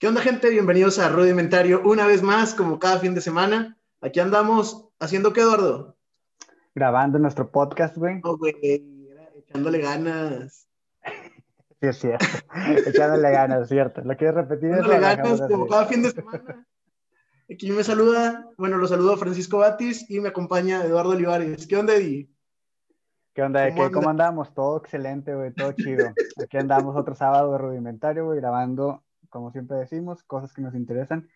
¿Qué onda, gente? Bienvenidos a Rudimentario una vez más, como cada fin de semana. Aquí andamos, ¿haciendo qué, Eduardo? Grabando nuestro podcast, güey. Oh, güey, echándole ganas. Sí, es cierto. echándole ganas, cierto. ¿Lo quieres repetir? Echándole ganas, como cada fin de semana. Aquí me saluda, bueno, lo saludo Francisco Batis y me acompaña Eduardo Olivares. ¿Qué onda, Eddie? ¿Qué onda? ¿Cómo, ¿Qué, ¿Cómo andamos? Todo excelente, güey, todo chido. Aquí andamos otro sábado de rudimentario, güey, grabando como siempre decimos, cosas que nos interesan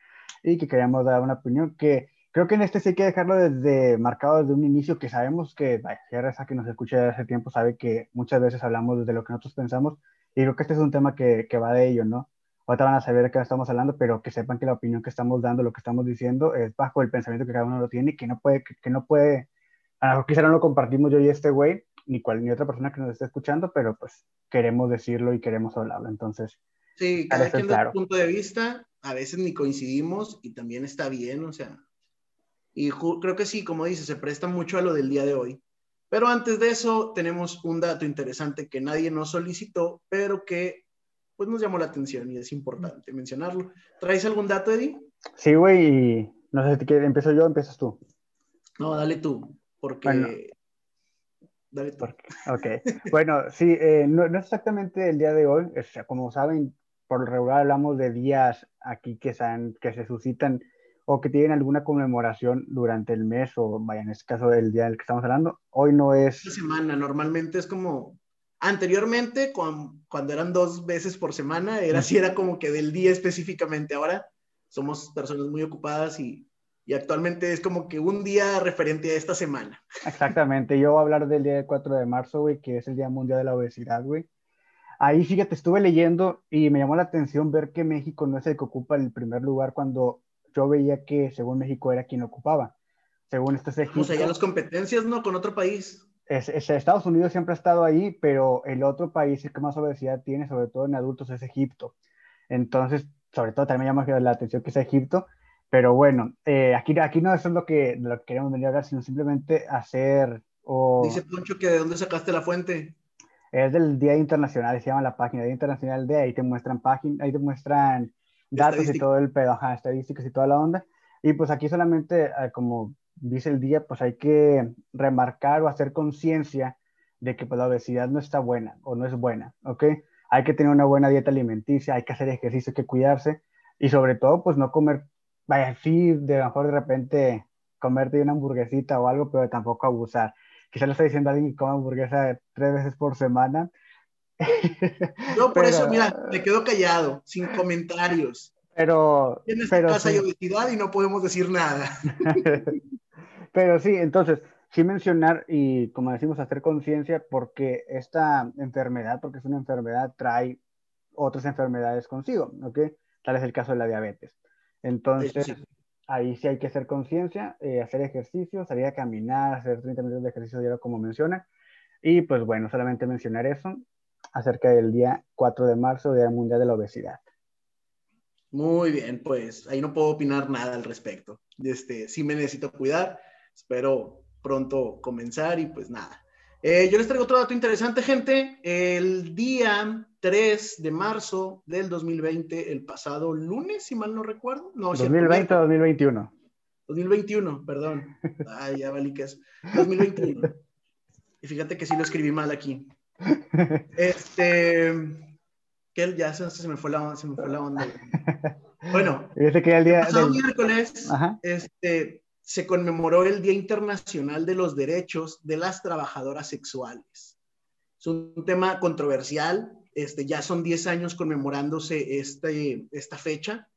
y que queríamos dar una opinión que creo que en este sí hay que dejarlo desde marcado desde un inicio que sabemos que, vaya, esa que nos escucha desde hace tiempo sabe que muchas veces hablamos desde lo que nosotros pensamos y creo que este es un tema que, que va de ello, ¿no? Ahorita van a saber de qué estamos hablando, pero que sepan que la opinión que estamos dando, lo que estamos diciendo, es bajo el pensamiento que cada uno lo tiene y que no puede, que, que no puede, a lo mejor quizá no lo compartimos yo y este güey, ni cual ni otra persona que nos esté escuchando, pero pues queremos decirlo y queremos hablarlo. Entonces, Sí, cada quien da su punto de vista, a veces ni coincidimos y también está bien, o sea. Y creo que sí, como dices, se presta mucho a lo del día de hoy. Pero antes de eso, tenemos un dato interesante que nadie nos solicitó, pero que pues nos llamó la atención y es importante mencionarlo. ¿Traes algún dato, Eddie? Sí, güey, no sé si quieres, empiezo yo o empiezas tú. No, dale tú, porque... Dale tú. Ok, bueno, sí, eh, no, no, es exactamente el día de hoy, o sea, como saben, por lo regular hablamos de días aquí que, sean, que se suscitan o que tienen alguna conmemoración durante el mes o vaya, en este caso del día del que estamos hablando. Hoy no es... Una semana, normalmente es como... Anteriormente, cuando, cuando eran dos veces por semana, era así, era como que del día específicamente. Ahora somos personas muy ocupadas y, y actualmente es como que un día referente a esta semana. Exactamente, yo voy a hablar del día 4 de marzo, güey, que es el Día Mundial de la Obesidad, güey. Ahí, fíjate, estuve leyendo y me llamó la atención ver que México no es el que ocupa el primer lugar cuando yo veía que según México era quien ocupaba. Según este Egipto. O sea, ya las competencias, ¿no? Con otro país. Es, es, Estados Unidos siempre ha estado ahí, pero el otro país que más obesidad tiene, sobre todo en adultos, es Egipto. Entonces, sobre todo también me llama la atención que es Egipto. Pero bueno, eh, aquí, aquí no eso es lo que, lo que queremos venir a hablar, sino simplemente hacer... O... Dice Poncho que de dónde sacaste la fuente es del Día Internacional, se llama la página Día Internacional de, ahí te muestran páginas, ahí te muestran datos y todo el pedo, ajá, estadísticas y toda la onda. Y pues aquí solamente, eh, como dice el día, pues hay que remarcar o hacer conciencia de que pues, la obesidad no está buena o no es buena, ¿ok? Hay que tener una buena dieta alimenticia, hay que hacer ejercicio, hay que cuidarse y sobre todo pues no comer, vaya, sí, de mejor de repente comerte una hamburguesita o algo, pero tampoco abusar quizá le está diciendo a alguien que come hamburguesa tres veces por semana. No, por eso, mira, me quedo callado, sin comentarios. Pero. En esta casa hay obesidad y no podemos decir nada. pero sí, entonces, sí mencionar y, como decimos, hacer conciencia porque esta enfermedad, porque es una enfermedad, trae otras enfermedades consigo, ¿ok? Tal es el caso de la diabetes. Entonces, ahí sí hay que hacer conciencia, eh, hacer ejercicio, salir a caminar, hacer 30 minutos de ejercicio diario como menciona. Y pues bueno, solamente mencionar eso acerca del día 4 de marzo, Día Mundial de la Obesidad. Muy bien, pues ahí no puedo opinar nada al respecto. Este, sí me necesito cuidar, espero pronto comenzar y pues nada. Eh, yo les traigo otro dato interesante, gente. El día 3 de marzo del 2020, el pasado lunes, si mal no recuerdo. No, 2020 o 2021. 2021, perdón. Ay, ya es. 2021. Y fíjate que sí lo escribí mal aquí. Este. Que ya se, se, me fue la, se me fue la onda. Bueno, que el, día el pasado miércoles, este, se conmemoró el Día Internacional de los Derechos de las Trabajadoras Sexuales. Es un tema controversial, este, ya son 10 años conmemorándose este, esta fecha.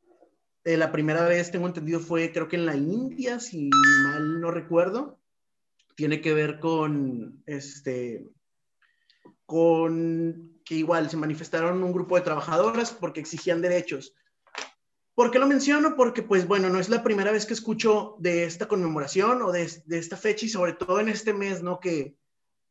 Eh, la primera vez, tengo entendido, fue creo que en la India, si mal no recuerdo. Tiene que ver con, este, con que igual se manifestaron un grupo de trabajadoras porque exigían derechos. ¿Por qué lo menciono? Porque, pues bueno, no es la primera vez que escucho de esta conmemoración o de, de esta fecha y sobre todo en este mes, ¿no? Que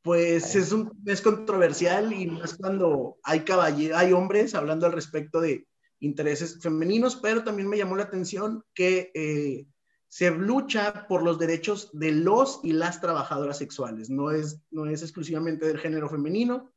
pues es un mes controversial y más cuando hay caballeros, hay hombres hablando al respecto de intereses femeninos, pero también me llamó la atención que eh, se lucha por los derechos de los y las trabajadoras sexuales. No es, no es exclusivamente del género femenino,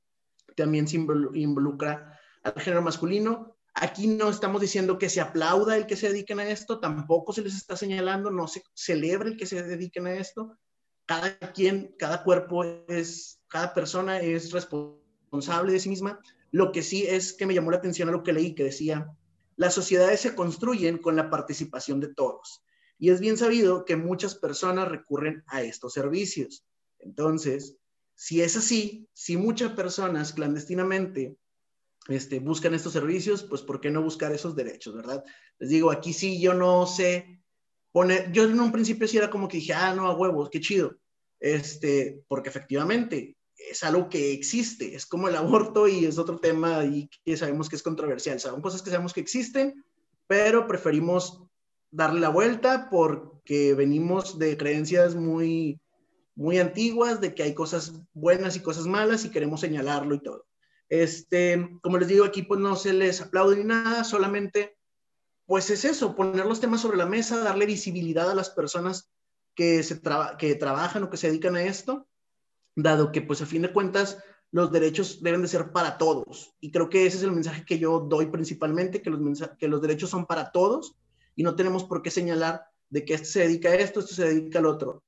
también se involucra al género masculino Aquí no estamos diciendo que se aplauda el que se dediquen a esto, tampoco se les está señalando, no se celebra el que se dediquen a esto. Cada quien, cada cuerpo es, cada persona es responsable de sí misma. Lo que sí es que me llamó la atención a lo que leí, que decía, las sociedades se construyen con la participación de todos. Y es bien sabido que muchas personas recurren a estos servicios. Entonces, si es así, si muchas personas clandestinamente este, buscan estos servicios, pues ¿por qué no buscar esos derechos, verdad? Les digo, aquí sí yo no sé poner, yo en un principio sí era como que dije, ah, no, a huevos, qué chido, este, porque efectivamente es algo que existe, es como el aborto y es otro tema y que sabemos que es controversial, son cosas que sabemos que existen, pero preferimos darle la vuelta porque venimos de creencias muy, muy antiguas, de que hay cosas buenas y cosas malas y queremos señalarlo y todo. Este, como les digo, aquí no se les aplaude ni nada, solamente pues es eso, poner los temas sobre la mesa, darle visibilidad a las personas que, se que trabajan o que se dedican a esto, dado que pues a fin de cuentas los derechos deben de ser para todos. Y creo que ese es el mensaje que yo doy principalmente, que los, que los derechos son para todos y no tenemos por qué señalar de que este se dedica a esto, este se dedica al otro.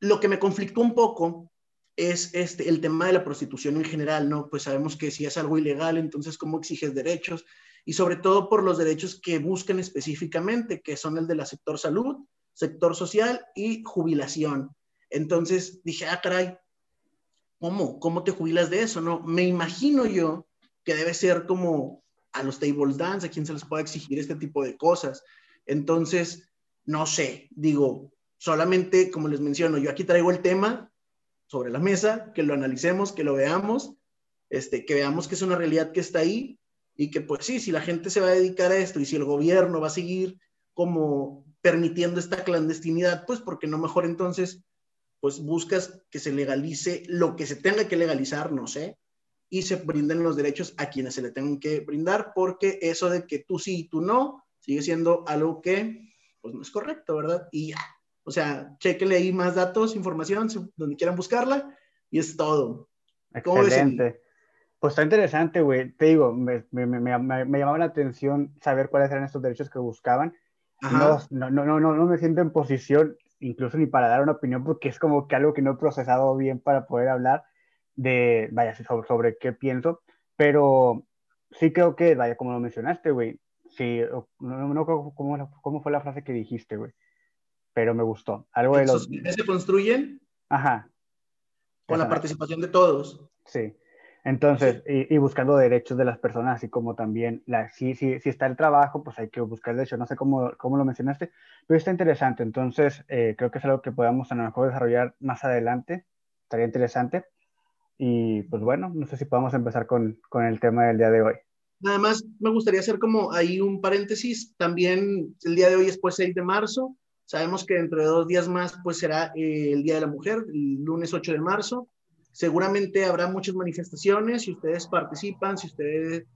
Lo que me conflictó un poco es este, el tema de la prostitución en general, ¿no? Pues sabemos que si es algo ilegal, entonces cómo exiges derechos y sobre todo por los derechos que buscan específicamente, que son el del sector salud, sector social y jubilación. Entonces dije, ah, caray, ¿cómo? ¿Cómo te jubilas de eso? No, me imagino yo que debe ser como a los tables dance, a quien se les pueda exigir este tipo de cosas. Entonces, no sé, digo, solamente como les menciono, yo aquí traigo el tema, sobre la mesa, que lo analicemos, que lo veamos, este, que veamos que es una realidad que está ahí y que pues sí, si la gente se va a dedicar a esto y si el gobierno va a seguir como permitiendo esta clandestinidad, pues porque no mejor entonces pues buscas que se legalice lo que se tenga que legalizar, no sé, y se brinden los derechos a quienes se le tengan que brindar, porque eso de que tú sí y tú no, sigue siendo algo que pues no es correcto, ¿verdad? Y ya, o sea, chequenle ahí más datos, información, donde quieran buscarla, y es todo. Excelente. Pues está interesante, güey. Te digo, me, me, me, me, llamaba la atención saber cuáles eran estos derechos que buscaban. No, no, no, no, no me siento en posición, incluso ni para dar una opinión, porque es como que algo que no he procesado bien para poder hablar de, vaya, sobre, sobre qué pienso, pero sí creo que, vaya, como lo mencionaste, güey, sí, no, no, cómo, cómo fue la frase que dijiste, güey pero me gustó. Algo de los... se construyen Ajá. con la participación de todos. Sí. Entonces, Y, buscando derechos de las personas, así como también, la, si, si, si, está el trabajo, pues hay que buscar derechos. No sé cómo, cómo lo mencionaste, pero está interesante. Entonces, eh, creo que es algo que podamos a lo mejor desarrollar más adelante. Estaría interesante. Y pues bueno, no sé si podemos empezar con, con el tema del día de hoy. Nada más me gustaría hacer como ahí un paréntesis. También el día de hoy es pues 6 de marzo. Sabemos que dentro de dos días más, pues será eh, el Día de la Mujer, el lunes 8 de marzo. Seguramente habrá muchas manifestaciones. Si ustedes participan, si ustedes,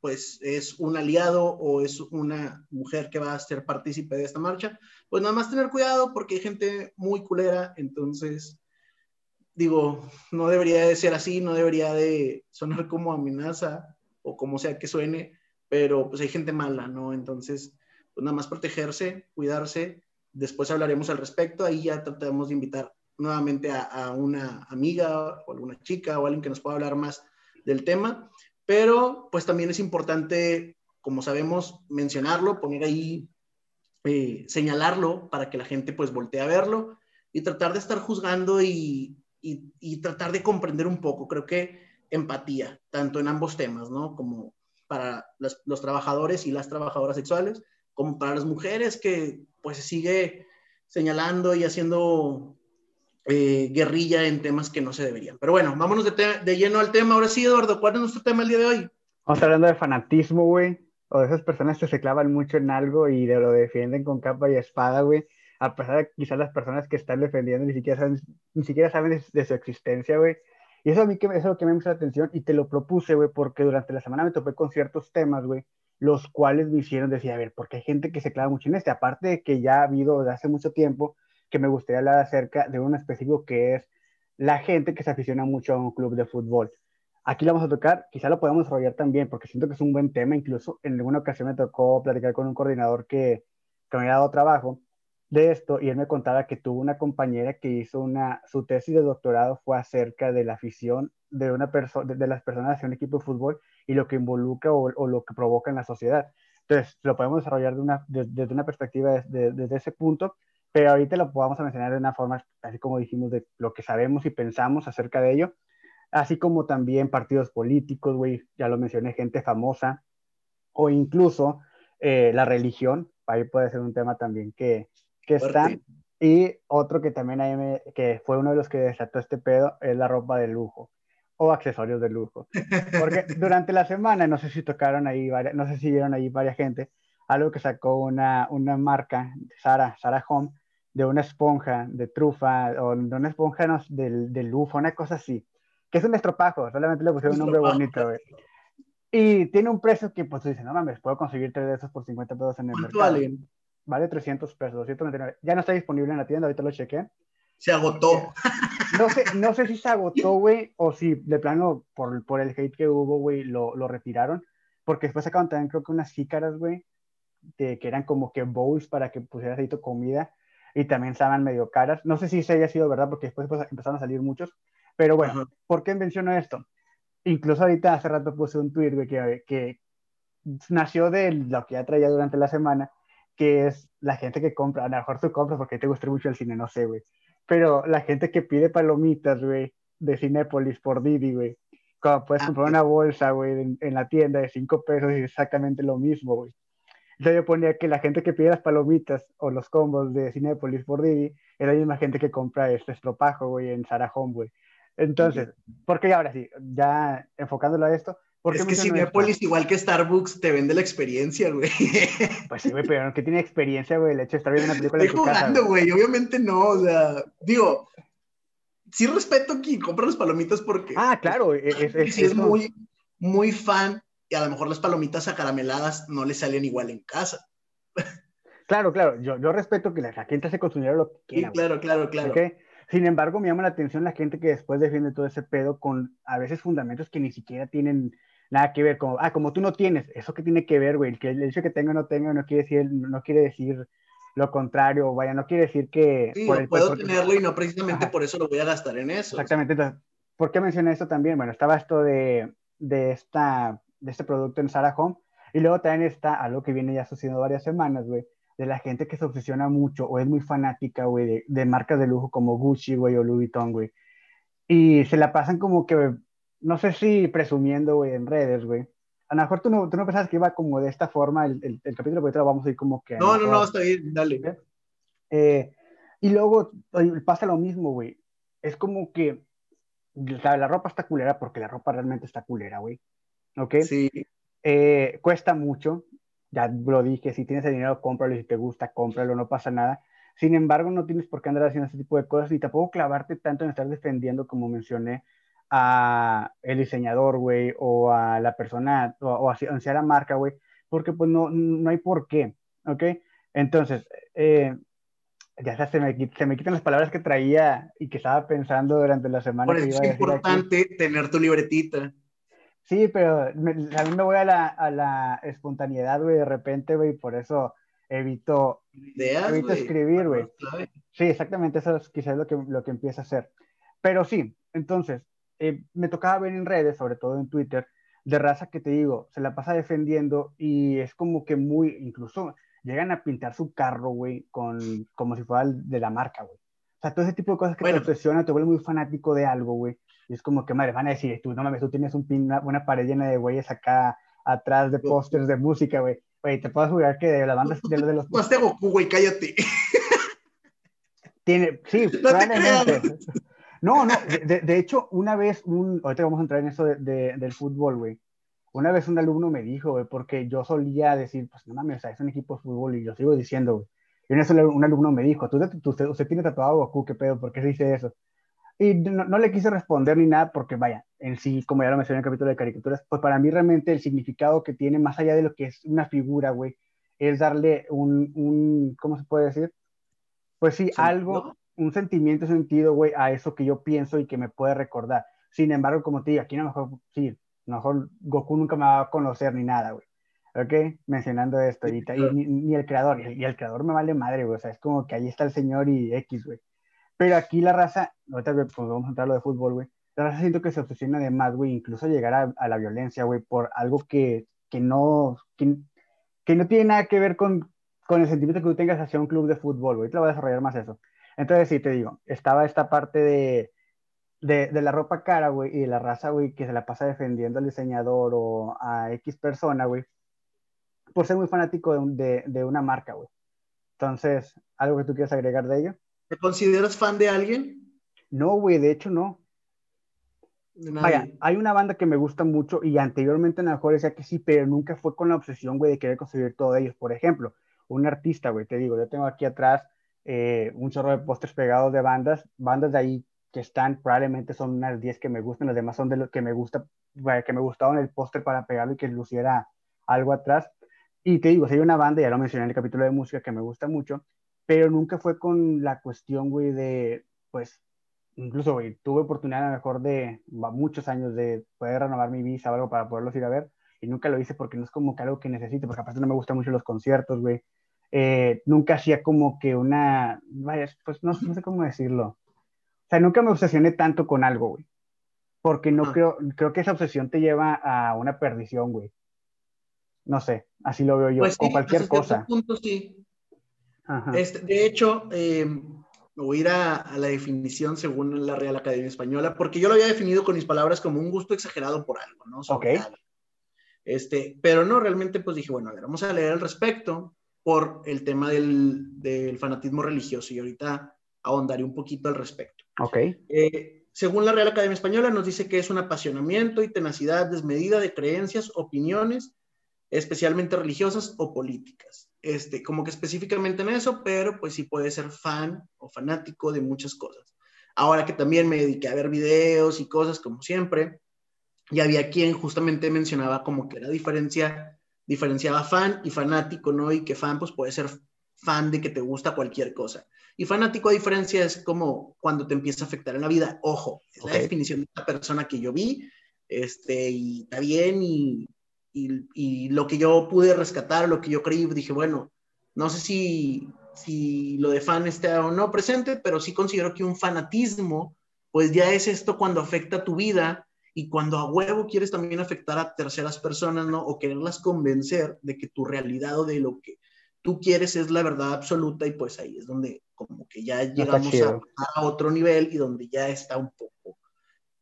pues, es un aliado o es una mujer que va a ser partícipe de esta marcha, pues nada más tener cuidado porque hay gente muy culera. Entonces, digo, no debería de ser así, no debería de sonar como amenaza o como sea que suene, pero pues hay gente mala, ¿no? Entonces, pues nada más protegerse, cuidarse Después hablaremos al respecto. Ahí ya tratamos de invitar nuevamente a, una amiga o alguna chica o alguien que nos pueda hablar más del tema. Pero pues también es importante, como sabemos, mencionarlo, poner ahí, eh, señalarlo para que la gente pues voltee a verlo y tratar de estar juzgando y, tratar de comprender un poco. Creo que empatía, tanto en ambos temas, ¿no? Como para los trabajadores y las trabajadoras sexuales, como para las mujeres que pues se sigue señalando y haciendo eh, guerrilla en temas que no se deberían. Pero bueno, vámonos de, lleno al tema. Ahora sí, Eduardo, ¿cuál es nuestro tema el día de hoy? Vamos hablando de fanatismo, güey, o de esas personas que se clavan mucho en algo y de lo defienden con capa y espada, güey, a pesar de quizás las personas que están defendiendo ni siquiera saben, ni siquiera saben de, su existencia, güey. Y eso a mí que, eso es lo que me llama la atención y te lo propuse, güey, porque durante la semana me topé con ciertos temas, güey, los cuales me hicieron decir, a ver, porque hay gente que se clava mucho en este, aparte de que ya ha habido desde hace mucho tiempo que me gustaría hablar acerca de un específico que es la gente que se aficiona mucho a un club de fútbol. aquí lo vamos a tocar, quizá lo podamos desarrollar también, porque siento que es un buen tema, incluso en alguna ocasión me tocó platicar con un coordinador que, que me había dado trabajo de esto y él me contaba que tuvo una compañera que hizo una, su tesis de doctorado fue acerca de la afición de, una persona, de, las personas hacia un equipo de fútbol y lo que involucra o, o, lo que provoca en la sociedad. Entonces, lo podemos desarrollar de una, desde una perspectiva desde, ese punto, pero ahorita lo podamos mencionar de una forma, así como dijimos, de lo que sabemos y pensamos acerca de ello, así como también partidos políticos, güey, ya lo mencioné, gente famosa, o incluso eh, la religión, ahí puede ser un tema también que, que está. Y otro que también ahí me, que fue uno de los que desató este pedo es la ropa de lujo o accesorios de lujo. Porque durante la semana, no sé si tocaron ahí, varias, no sé si vieron ahí varias gente, algo que sacó una, una marca, Sara, Sara Home, de una esponja de trufa o de una esponja no, del, del lujo, una cosa así, que es un estropajo, solamente le pusieron un nombre bonito, güey. Y tiene un precio que, pues, dice, no mames, puedo conseguir tres de esos por 50 pesos en el mercado. Vale 300 pesos, 299. Ya no está disponible en la tienda, ahorita lo chequé. Se agotó. No sé, no sé si se agotó, güey, o si de plano, por, por el hate que hubo, güey, lo, lo retiraron. Porque después sacaron también, creo que unas jícaras, güey, que eran como que bowls para que pusieras ahí tu comida. Y también estaban medio caras. No sé si se haya sido verdad, porque después, pues, empezaron a salir muchos. Pero bueno, ¿por qué menciono esto? Incluso ahorita hace rato puse un tweet, güey, que, que nació de lo que ya traía durante la semana, que es la gente que compra, a lo mejor tú compras porque te gusta mucho el cine, no sé, güey, pero la gente que pide palomitas, güey, de Cinépolis por Didi, güey, como puedes comprar una bolsa, güey, en, la tienda de 5 pesos y es exactamente lo mismo, güey. Entonces yo ponía que la gente que pide las palomitas o los combos de Cinépolis por Didi es la misma gente que compra este estropajo, güey, en Sarajón, güey. Entonces, ¿por qué ahora sí? Ya enfocándolo a esto, es que Cinepolis, igual que Starbucks, te vende la experiencia, güey. Pues sí, güey, pero que tiene experiencia, güey, el hecho de estar viendo una película Estoy en tu jugando, güey, obviamente no, o sea, digo, sí respeto que compra las palomitas porque... Ah, claro, e, e, es, es, es muy, muy fan y a lo mejor las palomitas acarameladas no le salen igual en casa. Claro, claro, yo, yo respeto que la, gente se consumiera lo que quiera. Sí, claro, claro, claro. Sin embargo, me llama la atención la gente que después defiende todo ese pedo con a veces fundamentos que ni siquiera tienen nada que ver, como, ah, como tú no tienes, eso que tiene que ver, güey, que el hecho que tengo o no tengo no quiere decir, no quiere decir lo contrario, vaya, no quiere decir que... Sí, puedo tenerlo y no precisamente por eso lo voy a gastar en eso. Exactamente, entonces, ¿por qué mencioné esto también? Bueno, estaba esto de, de, esta, de este producto en Sarah Home, y luego también está algo que viene ya sucediendo varias semanas, güey, de la gente que se obsesiona mucho o es muy fanática, güey, de, de marcas de lujo como Gucci, güey, o Louis Vuitton, güey. Y se la pasan como que no sé si presumiendo, güey, en redes, güey. A lo mejor tú no, tú no pensabas que iba como de esta forma el, el, el capítulo, porque vamos a ir como que... No, no, no, está bien, dale. Eh, y luego pasa lo mismo, güey. Es como que la, la, ropa está culera porque la ropa realmente está culera, güey. ¿Ok? Sí. Eh, cuesta mucho, ya lo dije, si tienes el dinero, cómpralo, si te gusta, cómpralo, no pasa nada. Sin embargo, no tienes por qué andar haciendo ese tipo de cosas y tampoco clavarte tanto en estar defendiendo, como mencioné, a el diseñador, güey, o a la persona, o, o hacia, la marca, güey, porque pues no, no hay por qué, ¿ok? Entonces, eh, ya se me, se me quitan las palabras que traía y que estaba pensando durante la semana. Por eso es importante tener tu libretita. Sí, pero a mí me voy a la, a la espontaneidad, güey, de repente, güey, por eso evito, Ideas, evito escribir, güey. Sí, exactamente, eso es quizás lo que, lo que empieza a hacer. Pero sí, entonces, eh, me tocaba ver en redes, sobre todo en Twitter, de raza que te digo, se la pasa defendiendo y es como que muy, incluso llegan a pintar su carro, güey, con, como si fuera de la marca, güey. O sea, todo ese tipo de cosas que te obsesionan, te vuelve muy fanático de algo, güey. Y es como que, madre, van a decir, tú no mames, tú tienes un pin, una, pared llena de güeyes acá atrás de pósters de música, güey. Güey, te puedo jugar que de las bandas de, de los... Más te Goku, güey, cállate. Tiene, sí, no probablemente. No, no, de, de, hecho, una vez, un, ahorita vamos a entrar en eso de, de, del fútbol, güey. Una vez un alumno me dijo, güey, porque yo solía decir, pues no mames, o sea, es un equipo de fútbol y yo sigo diciendo, güey. Y una vez un alumno me dijo, ¿Tú, usted, usted tiene tatuado Goku, ¿qué pedo? ¿Por qué se dice eso? Y no, no, le quise responder ni nada porque, vaya, en sí, como ya lo mencioné en el capítulo de caricaturas, pues para mí realmente el significado que tiene, más allá de lo que es una figura, güey, es darle un, un ¿cómo se puede decir? Pues sí, algo, un sentimiento, sentido, güey, a eso que yo pienso y que me puede recordar. Sin embargo, como te digo, aquí a lo mejor, sí, a lo mejor Goku nunca me va a conocer ni nada, güey. ¿Ok? Mencionando esto, y, ni, el creador, y el, creador me vale madre, güey. O sea, es como que ahí está el señor y X, güey. Pero aquí la raza, ahorita pues, vamos a entrar a lo de fútbol, güey. La raza siento que se obsesiona de más, güey, incluso llegar a, a la violencia, güey, por algo que, que no, que, que, no tiene nada que ver con, con el sentimiento que tú tengas hacia un club de fútbol, güey. Te lo voy a desarrollar más eso. Entonces, sí, te digo, estaba esta parte de, de, de la ropa cara, güey, y de la raza, güey, que se la pasa defendiendo al diseñador o a X persona, güey, por ser muy fanático de, de, una marca, güey. Entonces, ¿algo que tú quieras agregar de ello? ¿Te consideras fan de alguien? No, güey, de hecho no. Vaya, hay una banda que me gusta mucho y anteriormente a lo mejor decía que sí, pero nunca fue con la obsesión, güey, de querer conseguir todo ellos. Por ejemplo, un artista, güey, te digo, yo tengo aquí atrás eh, un chorro de pósters pegados de bandas, bandas de ahí que están, probablemente son unas 10 que me gustan, las demás son de los que me gusta, que me gustaban el póster para pegarlo y que luciera algo atrás. Y te digo, si hay una banda, ya lo mencioné en el capítulo de música, que me gusta mucho, pero nunca fue con la cuestión, güey, de, pues, incluso, tuve oportunidad a lo mejor de muchos años de poder renovar mi visa o algo para poderlos ir a ver, y nunca lo hice porque no es como que algo que necesite, porque aparte no me gustan mucho los conciertos, güey. Eh, nunca hacía como que una, vaya, pues no, no, sé cómo decirlo. O sea, nunca me obsesioné tanto con algo, güey. Porque no creo, creo que esa obsesión te lleva a una perdición, güey. No sé, así lo veo yo, pues con cualquier cosa. Punto, sí. Este, de hecho, eh, voy a ir a, la definición según la Real Academia Española, porque yo lo había definido con mis palabras como un gusto exagerado por algo, ¿no? ok. Este, pero no, realmente pues dije, bueno, a ver, vamos a leer al respecto por el tema del, del fanatismo religioso y ahorita ahondaré un poquito al respecto. Ok. Eh, según la Real Academia Española nos dice que es un apasionamiento y tenacidad desmedida de creencias, opiniones, especialmente religiosas o políticas este, como que específicamente en eso, pero pues sí puede ser fan o fanático de muchas cosas. Ahora que también me dediqué a ver videos y cosas como siempre, y había quien justamente mencionaba como que la diferencia, diferenciaba fan y fanático, ¿no? Y que fan pues puede ser fan de que te gusta cualquier cosa. Y fanático a diferencia es como cuando te empieza a afectar en la vida. Ojo, es la definición de esta persona que yo vi, este, y está bien, y y, lo que yo pude rescatar, lo que yo creí, dije, bueno, no sé si, si lo de fan está o no presente, pero sí considero que un fanatismo, pues ya es esto cuando afecta tu vida y cuando a huevo quieres también afectar a terceras personas, ¿no? O quererlas convencer de que tu realidad o de lo que tú quieres es la verdad absoluta y pues ahí es donde como que ya llegamos a, a, otro nivel y donde ya está un poco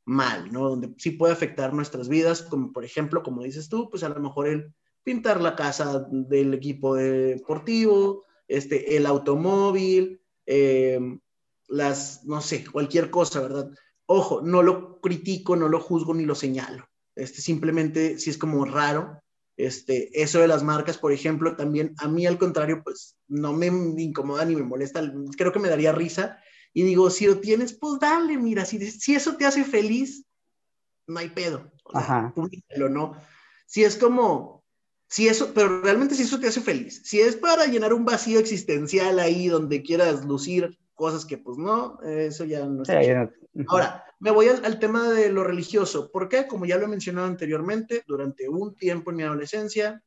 mal, ¿no? Donde sí puede afectar nuestras vidas, como por ejemplo, como dices tú, pues a lo mejor el pintar la casa del equipo deportivo, este, el automóvil, em, las, no sé, cualquier cosa, ¿verdad? Ojo, no lo critico, no lo juzgo ni lo señalo. Este, simplemente, si es como raro, este, eso de las marcas, por ejemplo, también a mí al contrario, pues no me incomoda ni me molesta, creo que me daría risa y digo, si lo tienes, pues dale, mira, si, si eso te hace feliz, no hay pedo. Ajá. ¿no? Si es como, si eso, pero realmente si eso te hace feliz, si es para llenar un vacío existencial ahí donde quieras lucir cosas que pues no, eso ya no sí, Ahora, me voy al, tema de lo religioso. ¿Por qué? Como ya lo he mencionado anteriormente, durante un tiempo en mi adolescencia,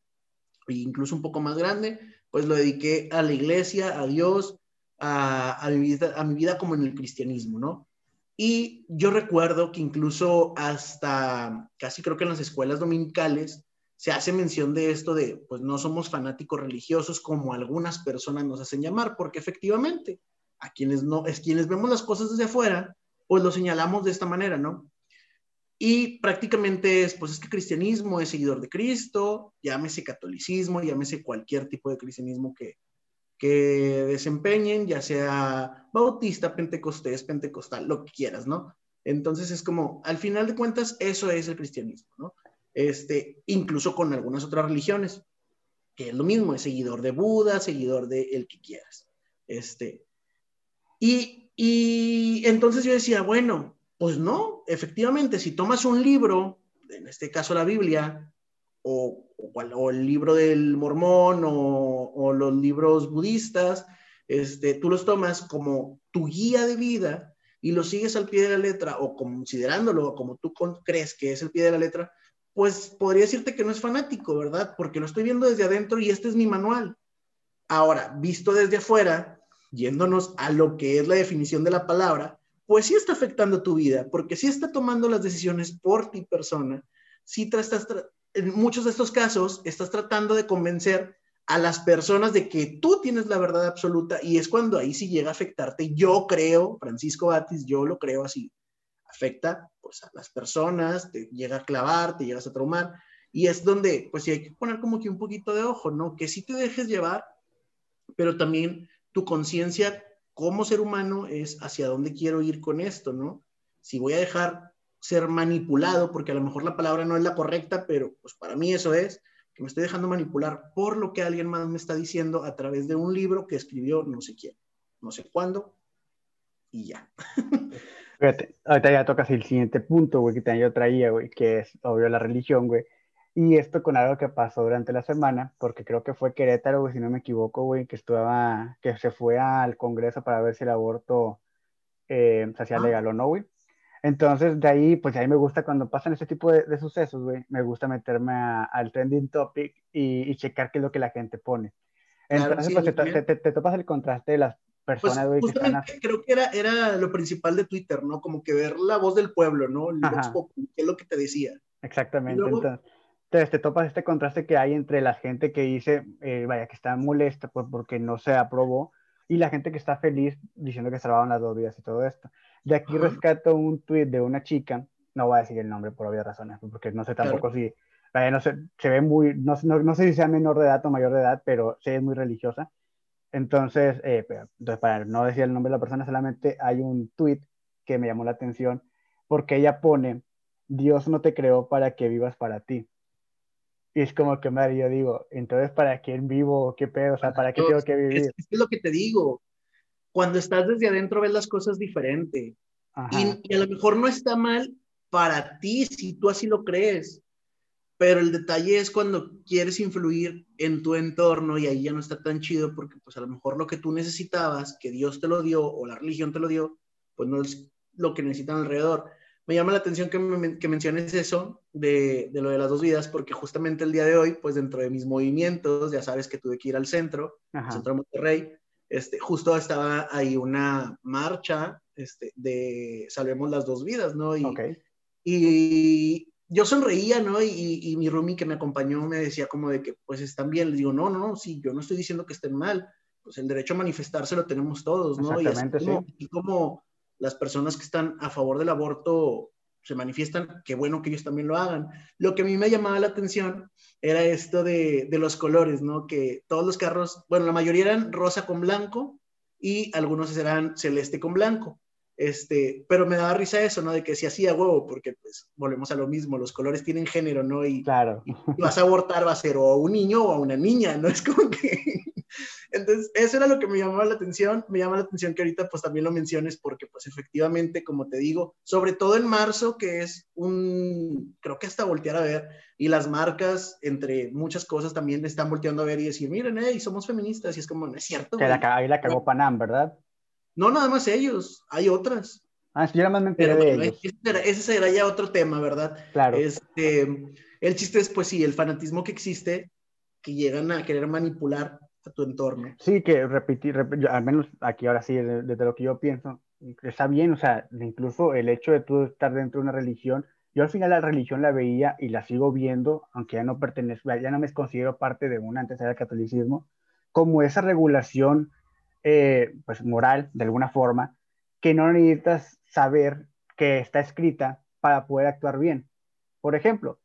e incluso un poco más grande, pues lo dediqué a la iglesia, a Dios, a, mi vida, a mi vida como en el cristianismo, ¿no? Y yo recuerdo que incluso hasta casi creo que en las escuelas dominicales se hace mención de esto de, pues no somos fanáticos religiosos como algunas personas nos hacen llamar, porque efectivamente a quienes no, es quienes vemos las cosas desde afuera, pues lo señalamos de esta manera, ¿no? Y prácticamente es, pues es que cristianismo es seguidor de Cristo, llámese catolicismo, llámese cualquier tipo de cristianismo que, que desempeñen, ya sea bautista, pentecostés, pentecostal, lo que quieras, ¿no? Entonces es como, al final de cuentas, eso es el cristianismo, ¿no? Este, incluso con algunas otras religiones, que es lo mismo, es seguidor de Buda, seguidor de el que quieras. Este, y, entonces yo decía, bueno, pues no, efectivamente, si tomas un libro, en este caso la Biblia, o, o, el libro del mormón o, o, los libros budistas, este, tú los tomas como tu guía de vida y lo sigues al pie de la letra o considerándolo como tú crees que es el pie de la letra, pues podría decirte que no es fanático, ¿verdad? Porque lo estoy viendo desde adentro y este es mi manual. Ahora, visto desde afuera, yéndonos a lo que es la definición de la palabra, pues sí está afectando tu vida, porque sí está tomando las decisiones por ti persona, sí estás, en muchos de estos casos estás tratando de convencer a las personas de que tú tienes la verdad absoluta y es cuando ahí sí llega a afectarte. Yo creo, Francisco Batis, yo lo creo así, afecta pues a las personas, te llega a clavar, te llegas a traumar y es donde pues sí hay que poner como que un poquito de ojo, ¿no? Que sí te dejes llevar, pero también tu conciencia como ser humano es hacia dónde quiero ir con esto, ¿no? Si voy a dejar ser manipulado, porque a lo mejor la palabra no es la correcta, pero pues para mí eso es, que me estoy dejando manipular por lo que alguien más me está diciendo a través de un libro que escribió no sé quién, no sé cuándo, y ya. Fíjate, ahorita ya tocas el siguiente punto, güey, que yo traía, güey, que es obvio la religión, güey. Y esto con algo que pasó durante la semana, porque creo que fue Querétaro, güey, si no me equivoco, güey, que estaba, que se fue al Congreso para ver si el aborto eh, se hacía ah. legal o no, güey. Entonces, de ahí, pues ahí me gusta cuando pasan ese tipo de, sucesos, güey, me gusta meterme al trending topic y, checar qué es lo que la gente pone. Entonces, pues te, te, topas el contraste de las pues, personas, güey, que están... Creo que era, era lo principal de Twitter, ¿no? Como que ver la voz del pueblo, ¿no? qué es lo que te decía. Exactamente. Entonces, te topas este contraste que hay entre la gente que dice, eh, vaya, que está molesta pues, porque no se aprobó, y la gente que está feliz diciendo que salvaban las dos vidas y todo esto. De aquí rescato un tweet de una chica, no voy a decir el nombre por obvias razones, porque no sé tampoco si, no sé, se ve muy, no, no, sé si sea menor de edad o mayor de edad, pero sí es muy religiosa. Entonces, eh, entonces, para no decir el nombre de la persona, solamente hay un tweet que me llamó la atención, porque ella pone, Dios no te creó para que vivas para ti. Y es como que, madre, yo digo, entonces, ¿para quién vivo? ¿Qué pedo? O sea, ¿para qué tengo que vivir? es lo que te digo cuando estás desde adentro ves las cosas diferente. Y, a lo mejor no está mal para ti si tú así lo crees, pero el detalle es cuando quieres influir en tu entorno y ahí ya no está tan chido porque pues a lo mejor lo que tú necesitabas, que Dios te lo dio o la religión te lo dio, pues no es lo que necesitan alrededor. Me llama la atención que, que menciones eso de, de, lo de las dos vidas, porque justamente el día de hoy, pues dentro de mis movimientos, ya sabes que tuve que ir al centro, al centro de Monterrey, este, justo estaba ahí una marcha este, de Salvemos las dos vidas, ¿no? Y, y yo sonreía, ¿no? Y, y, mi roomie que me acompañó me decía como de que, pues están bien. Le digo, no, no, no, sí, yo no estoy diciendo que estén mal. Pues el derecho a manifestarse lo tenemos todos, ¿no? Y así como, y como las personas que están a favor del aborto se manifiestan, qué bueno que ellos también lo hagan. Lo que a mí me llamaba la atención era esto de, de, los colores, ¿no? Que todos los carros, bueno, la mayoría eran rosa con blanco y algunos eran celeste con blanco. Este, pero me daba risa eso, ¿no? De que si hacía huevo, porque pues volvemos a lo mismo, los colores tienen género, ¿no? Y, claro. y, vas a abortar, va a ser o a un niño o a una niña, ¿no? Es como que entonces, eso era lo que me llamaba la atención. Me llama la atención que ahorita pues también lo menciones porque pues efectivamente, como te digo, sobre todo en marzo, que es un, creo que hasta voltear a ver, y las marcas, entre muchas cosas, también están volteando a ver y decir, miren, hey, somos feministas, y es como, no es cierto. Que la, ahí la cagó Panam, ¿verdad? No, nada más ellos, hay otras. Ah, sí, yo nada más me enteré de ellos. Ese, será, ya otro tema, ¿verdad? Claro. Este, el chiste es, pues sí, el fanatismo que existe, que llegan a querer manipular a tu entorno. Sí, que repetir, al menos aquí ahora sí, desde, lo que yo pienso, está bien, o sea, incluso el hecho de tú estar dentro de una religión, yo al final la religión la veía y la sigo viendo, aunque ya no pertenezco, ya no me considero parte de una antes del catolicismo, como esa regulación eh, pues moral, de alguna forma, que no necesitas saber que está escrita para poder actuar bien. Por ejemplo,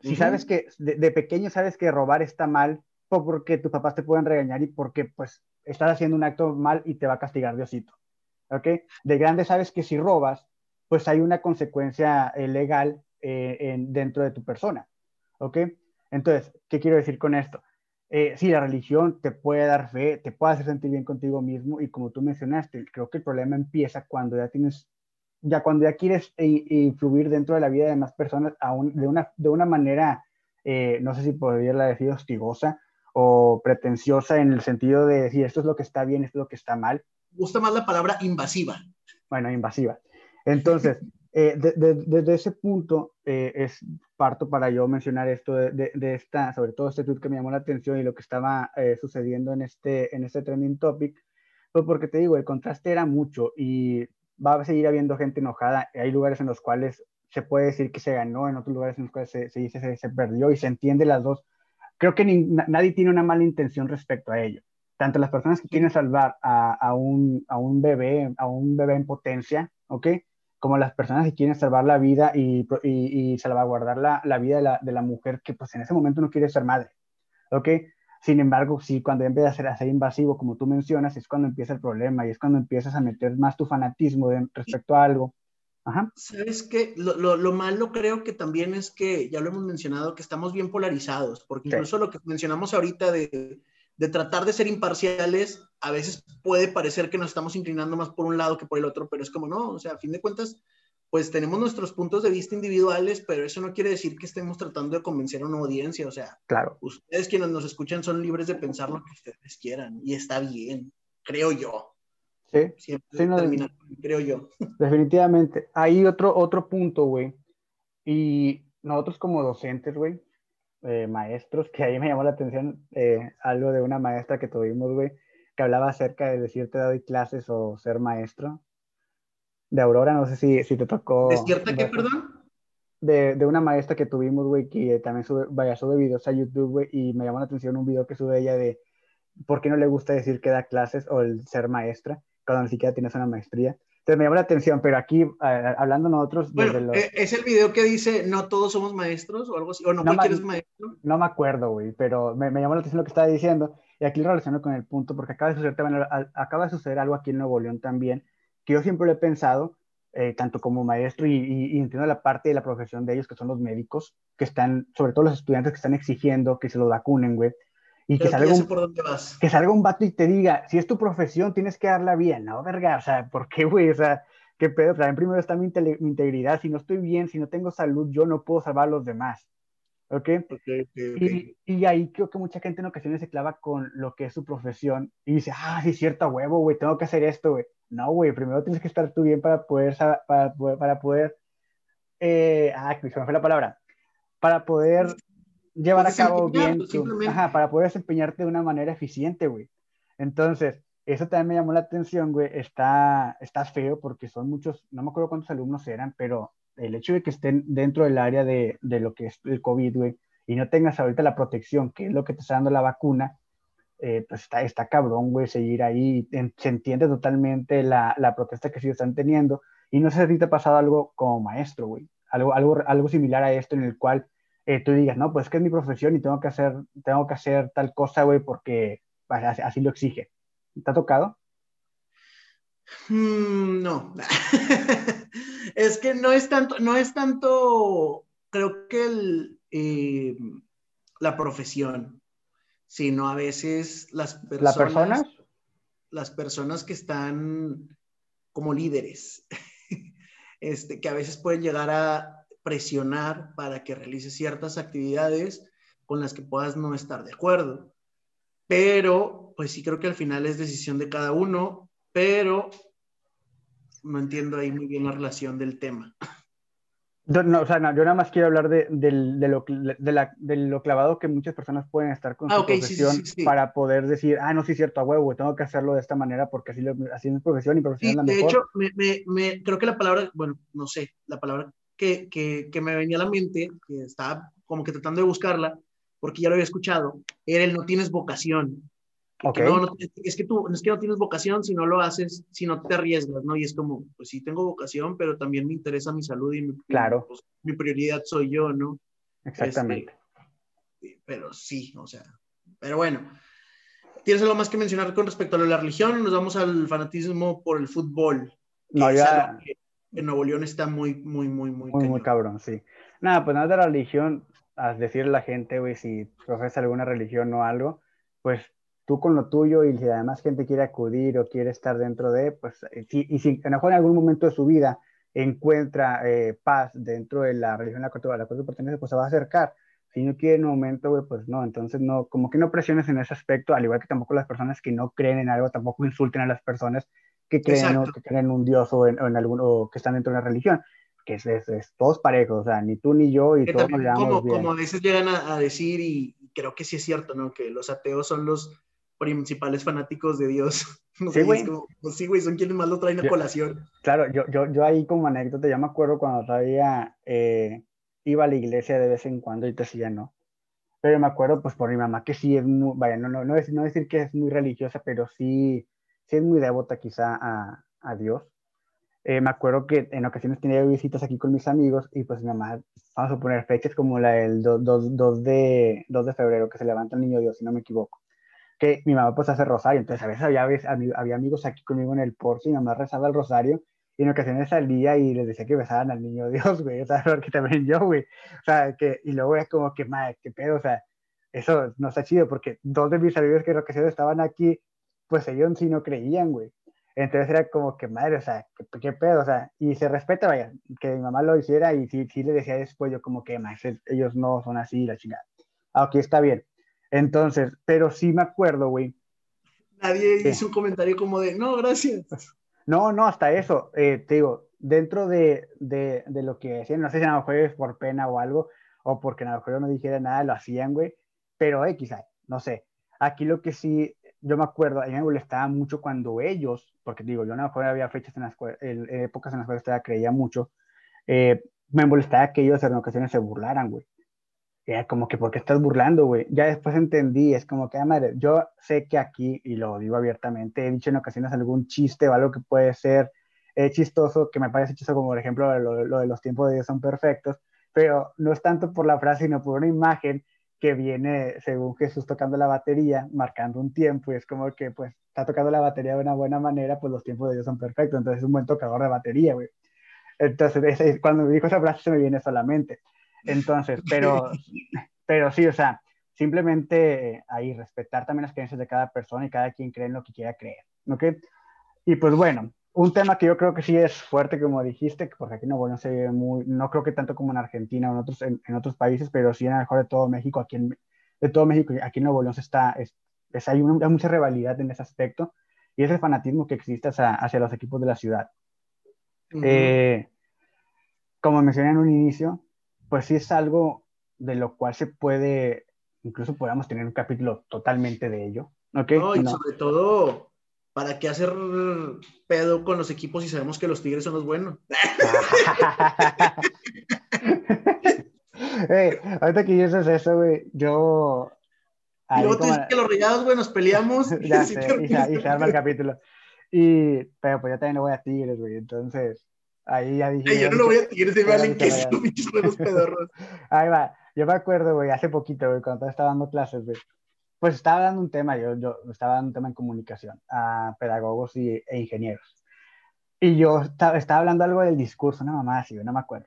si sabes que de, pequeño sabes que robar está mal, o porque tus papás te pueden regañar y porque pues estás haciendo un acto mal y te va a castigar Diosito. ¿Ok? De grande sabes que si robas, pues hay una consecuencia eh, legal eh, en, dentro de tu persona. ¿Ok? Entonces, ¿qué quiero decir con esto? Eh, sí, la religión te puede dar fe, te puede hacer sentir bien contigo mismo y como tú mencionaste, creo que el problema empieza cuando ya tienes, ya cuando ya quieres influir dentro de la vida de más personas aún de, una, de una manera, no sé si podría decir hostigosa, o pretenciosa en el sentido de decir esto es lo que está bien, esto es lo que está mal. Me gusta más la palabra invasiva. bueno, invasiva. Entonces, eh, desde ese punto eh, es parto para yo mencionar esto de, de, esta, sobre todo este tweet que me llamó la atención y lo que estaba eh, sucediendo en este, en este trending topic, pues porque te digo, el contraste era mucho y va a seguir habiendo gente enojada. Hay lugares en los cuales se puede decir que se ganó, en otros lugares en los cuales se, se dice se, se, perdió y se entiende las dos. Creo que nadie tiene una mala intención respecto a ello. Tanto las personas que quieren salvar a, a, un, a un bebé, a un bebé en potencia, ¿ok? Como las personas que quieren salvar la vida y, y, y salvaguardar la, la vida de la, de la, mujer que pues en ese momento no quiere ser madre, ¿ok? Sin embargo, sí, cuando empieza a ser, a ser invasivo, como tú mencionas, es cuando empieza el problema y es cuando empiezas a meter más tu fanatismo de, respecto a algo. Ajá. ¿Sabes qué? Lo, lo, lo, malo creo que también es que, ya lo hemos mencionado, que estamos bien polarizados, porque incluso sí. lo que mencionamos ahorita de, de, tratar de ser imparciales, a veces puede parecer que nos estamos inclinando más por un lado que por el otro, pero es como no, o sea, a fin de cuentas, pues tenemos nuestros puntos de vista individuales, pero eso no quiere decir que estemos tratando de convencer a una audiencia. O sea, claro. ustedes quienes nos escuchan son libres de pensar lo que ustedes quieran y está bien, creo yo. Sí, Siempre sí no, creo yo. Definitivamente. Hay otro, otro punto, güey. Y nosotros como docentes, güey, eh, maestros, que ahí me llamó la atención eh, algo de una maestra que tuvimos, güey, que hablaba acerca de decirte doy clases o ser maestro de Aurora, no sé si, si te tocó. ¿De cierta qué, perdón? De, de, una maestra que tuvimos, güey, que también sube, vaya, sube videos a YouTube, güey, y me llamó la atención un video que sube ella de por qué no le gusta decir que da clases o el ser maestra, cuando ni siquiera tienes una maestría. Entonces me llamó la atención, pero aquí, uh, hablando nosotros... Bueno, los... ¿Es el video que dice no todos somos maestros o algo así? ¿O no, no cualquiera es maestro? No me acuerdo, güey, pero me, me, llamó la atención lo que estaba diciendo, y aquí lo relaciono con el punto, porque acaba de suceder, acaba de suceder algo aquí en Nuevo León también, que yo siempre lo he pensado, eh, tanto como maestro y, y, y, entiendo la parte de la profesión de ellos, que son los médicos, que están, sobre todo los estudiantes que están exigiendo que se los vacunen, güey. Y que salga, un, que salga un vato y te diga, si es tu profesión, tienes que darla bien, ¿no? Verga, o sea, ¿por qué, güey? O sea, ¿qué pedo? O sea, en primero está mi, mi, integridad. Si no estoy bien, si no tengo salud, yo no puedo salvar a los demás. ¿Ok? okay, okay, okay. Y, y, ahí creo que mucha gente en ocasiones se clava con lo que es su profesión y dice, ah, sí, cierto, huevo, güey, tengo que hacer esto, güey. No, güey, primero tienes que estar tú bien para poder, para poder, para poder eh, ah, se me fue la palabra, para poder llevar a cabo bien, tu, ajá, para poder desempeñarte de una manera eficiente, güey. Entonces, eso también me llamó la atención, güey, está, está feo porque son muchos, no me acuerdo cuántos alumnos eran, pero el hecho de que estén dentro del área de, de lo que es el COVID, güey, y no tengas ahorita la protección, que es lo que te está dando la vacuna, eh, pues está, está cabrón, güey, seguir ahí. En, se entiende totalmente la, la, protesta que sí están teniendo. Y no sé si te ha pasado algo como maestro, güey. Algo, algo, algo similar a esto en el cual eh, tú digas, no, pues es que es mi profesión y tengo que hacer, tengo que hacer tal cosa, güey, porque así, lo exige. ¿Te ha tocado? Mm, no. es que no es tanto, no es tanto, creo que el, eh, la profesión, sino a veces las personas, ¿La persona? las personas que están como líderes, este, que a veces pueden llegar a presionar para que realices ciertas actividades con las que puedas no estar de acuerdo. Pero, pues sí creo que al final es decisión de cada uno, pero no entiendo ahí muy bien la relación del tema. No, o sea, no, yo nada más quiero hablar de, de, de, lo, la, de, lo, clavado que muchas personas pueden estar con ah, su okay, profesión sí, sí, sí, para poder decir, ah, no, sí es cierto, a huevo, tengo que hacerlo de esta manera porque así, lo, así es mi profesión y profesión es la de mejor. hecho, me, me, me, creo que la palabra, bueno, no sé, la palabra que, que, que, me venía a la mente, que estaba como que tratando de buscarla, porque ya lo había escuchado, era el no tienes vocación. Okay. No, no, es que tú es que no tienes vocación si no lo haces, si no te arriesgas, ¿no? Y es como, pues sí tengo vocación, pero también me interesa mi salud y mi, claro. pues, mi prioridad soy yo, ¿no? Exactamente. Este, pero sí, o sea, pero bueno. ¿Tienes algo más que mencionar con respecto a la religión? Nos vamos al fanatismo por el fútbol. No, ya. En Nuevo León está muy, muy, muy, muy. Muy, muy cabrón, sí. Nada, pues nada de la religión, a decirle a la gente, güey, si profesa alguna religión o algo, pues tú con lo tuyo y si además gente quiere acudir o quiere estar dentro de, pues, si, y si a lo mejor en algún momento de su vida encuentra eh, paz dentro de la religión a la cual, a la cual pertenece, pues se va a acercar. Si no quiere en un momento, güey, pues no, entonces no, como que no presiones en ese aspecto, al igual que tampoco las personas que no creen en algo, tampoco insulten a las personas que creen, que creen en un dios o en, o en alguno, que están dentro de una religión que es, es, todos parejos, o sea, ni tú ni yo y todos nos como, como a veces llegan a, a, decir, y creo que sí es cierto, ¿no? Que los ateos son los principales fanáticos de Dios. sí, güey. Pues sí, güey, son quienes más lo traen a colación. Claro, yo, yo, yo ahí como anécdota, ya me acuerdo cuando todavía eh, iba a la iglesia de vez en cuando y te decía no. Pero me acuerdo, pues, por mi mamá, que sí es muy, vaya, no, no, no, decir, no decir que es muy religiosa, pero sí, sí es muy devota quizá a, a Dios. Eh, me acuerdo que en ocasiones tenía visitas aquí con mis amigos y pues mi mamá, vamos a poner fechas como la del 2, 2, 2, de, 2 de febrero, que se levanta el niño Dios, si no me equivoco. Que mi mamá pues hace rosario, entonces a veces había, había amigos aquí conmigo en el porche y mi mamá rezaba el rosario y en ocasiones salía y les decía que besaban al niño Dios, güey, o sea, porque también yo, güey, o sea, que, y luego es como que, madre, qué pedo, o sea, eso no está chido porque dos de mis amigos que en ocasiones estaban aquí, pues ellos sí no creían, güey. Entonces era como que madre, o sea, ¿qué, pedo? O sea, y se respeta, vaya, que mi mamá lo hiciera y sí, sí le decía después yo como que, más ellos no son así, la chingada. Ah, ok, está bien. Entonces, pero sí me acuerdo, güey. Nadie hizo un comentario como de, no, gracias. No, no, hasta eso, eh, te digo, dentro de, de, de, lo que decían, no sé si a lo mejor es por pena o algo, o porque a lo mejor no dijera nada, lo hacían, güey, pero eh, quizá, no sé. Aquí lo que sí yo me acuerdo, a mí me molestaba mucho cuando ellos, porque digo, yo a lo mejor había fechas en las en épocas en las cuales todavía creía mucho, eh, me molestaba que ellos en ocasiones se burlaran, güey. Era como que, ¿por qué estás burlando, güey? Ya después entendí, es como que, ah, madre, yo sé que aquí, y lo digo abiertamente, he dicho en ocasiones algún chiste o algo que puede ser eh, chistoso, que me parece chistoso, como por ejemplo lo, lo de los tiempos de Dios son perfectos, pero no es tanto por la frase, sino por una imagen que viene según Jesús tocando la batería, marcando un tiempo, y es como que pues está tocando la batería de una buena manera, pues los tiempos de Dios son perfectos, entonces es un buen tocador de batería, güey. Entonces, cuando me dijo esa frase se me viene solamente. Entonces, pero, pero sí, o sea, simplemente ahí respetar también las creencias de cada persona y cada quien cree en lo que quiera creer, ¿ok? Y pues bueno, un tema que yo creo que sí es fuerte, como dijiste, porque aquí no, bueno, se ve muy, no creo que tanto como en Argentina o en otros, en, en otros países, pero sí en el mejor de todo México, aquí en, de todo México, aquí en Nuevo León se está, es, es, hay, una, hay, mucha rivalidad en ese aspecto y es el fanatismo que existe hacia, hacia los equipos de la ciudad. Uh -huh. eh, como mencioné en un inicio, pues sí es algo de lo cual se puede, incluso podamos tener un capítulo totalmente de ello. ¿okay? No, y no. sobre todo ¿para qué hacer pedo con los equipos si sabemos que los Tigres son los buenos? hey, ahorita que dices eso, güey, yo... Y luego te como... que los regados, güey, nos peleamos. ya sé, y, se, y se arma el capítulo. Y, pero pues yo también no voy a Tigres, güey, entonces ahí ya dije... Ay, yo no lo voy a Tigres, se valen que son bichos buenos pedorros. Ahí va, yo me acuerdo, güey, hace poquito, güey, cuando estaba dando clases, güey, pues estaba dando un tema, yo, yo estaba dando un tema en comunicación a pedagogos y, e ingenieros. Y yo estaba, estaba hablando algo del discurso, una mamá así, no me acuerdo.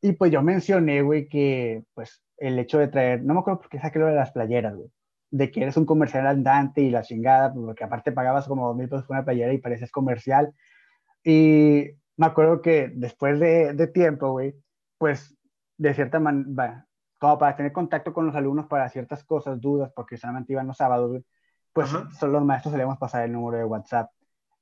Y pues yo mencioné, güey, que pues el hecho de traer, no me acuerdo por qué saqué lo de las playeras, güey, de que eres un comercial andante y la chingada, pues, porque aparte pagabas como dos mil pesos por una playera y pareces comercial. Y me acuerdo que después de, de tiempo, güey, pues de cierta manera, como para tener contacto con los alumnos para ciertas cosas, dudas, porque solamente iban los sábados, pues Ajá. solo los maestros solíamos pasar el número de WhatsApp.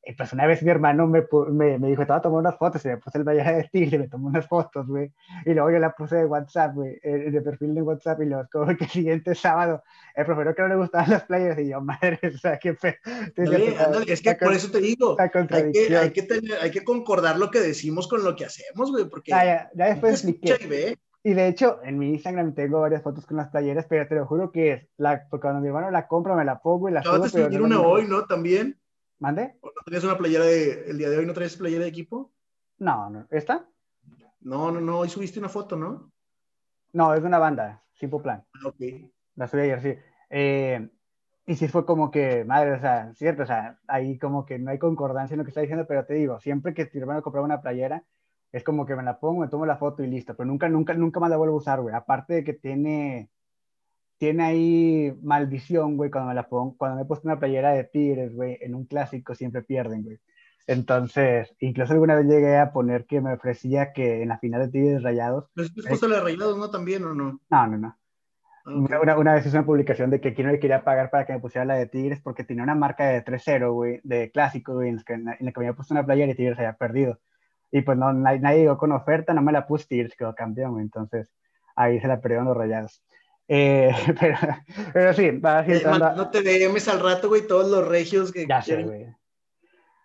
Y pues una vez mi hermano me, me, me dijo, te voy a tomar unas fotos, y me puse el playera de tigre, me tomó unas fotos, güey. Y luego yo la puse de WhatsApp, güey, de perfil de WhatsApp, y luego como que el siguiente sábado, el profesor que no le gustaban las playeras, y yo, madre, o sea, qué fe. Dale, ándale, es que por eso te digo, hay que, hay, que tener, hay que concordar lo que decimos con lo que hacemos, güey, porque... Ah, ya, ya después expliqué. Y de hecho, en mi Instagram tengo varias fotos con las playeras, pero te lo juro que la, cuando mi hermano la compra, me la pongo y la subo. Pero no una hoy, ¿no? También. ¿Mande? ¿O no tenías una playera de, el día de hoy, no traes playera de equipo? No, no. ¿Esta? No, no, no, hoy subiste una foto, ¿no? No, es de una banda, Simple Plan. Ah, ok. La subí ayer, sí. Eh, y sí fue como que, madre, o sea, cierto, o sea, ahí como que no hay concordancia en lo que está diciendo, pero te digo, siempre que tu hermano compraba una playera, es como que me la pongo, me tomo la foto y listo, pero nunca, nunca, nunca más la vuelvo a usar, güey. Aparte de que tiene, tiene ahí maldición, güey, cuando me la pongo, cuando me he puesto una playera de Tigres, güey, en un clásico siempre pierden, güey. Entonces, incluso alguna vez llegué a poner que me ofrecía que en la final de Tigres Rayados. ¿Pero es la de Rayados, no? También, ¿o no? No, no, no. Una, una, vez hice una publicación de que aquí no le quería pagar para que me pusiera la de Tigres porque tenía una marca de 3-0, güey, de clásico, güey, en, la que, me había puesto una playa y Tigres había perdido. Y pues no, nadie, nadie llegó con oferta, no me la puse Tigres, quedó campeón. Entonces ahí se la perdieron los rayados. Eh, pero, pero sí, va. Eh, no te DMs al rato, güey, todos los regios que. Ya sé, güey.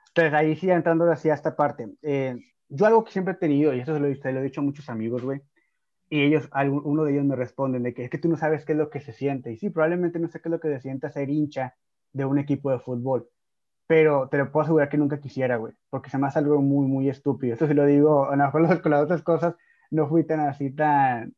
Entonces ahí sí entrando así a esta parte. Eh, yo algo que siempre he tenido, y eso se lo, se lo he dicho a muchos amigos, güey, y ellos, uno de ellos me responden de que es que tú no sabes qué es lo que se siente. Y sí, probablemente no sé qué es lo que se siente ser hincha de un equipo de fútbol, pero te lo puedo asegurar que nunca quisiera, güey, porque se me hace algo muy, muy estúpido. Esto sí lo digo, a lo mejor con las otras cosas no fui tan así, tan,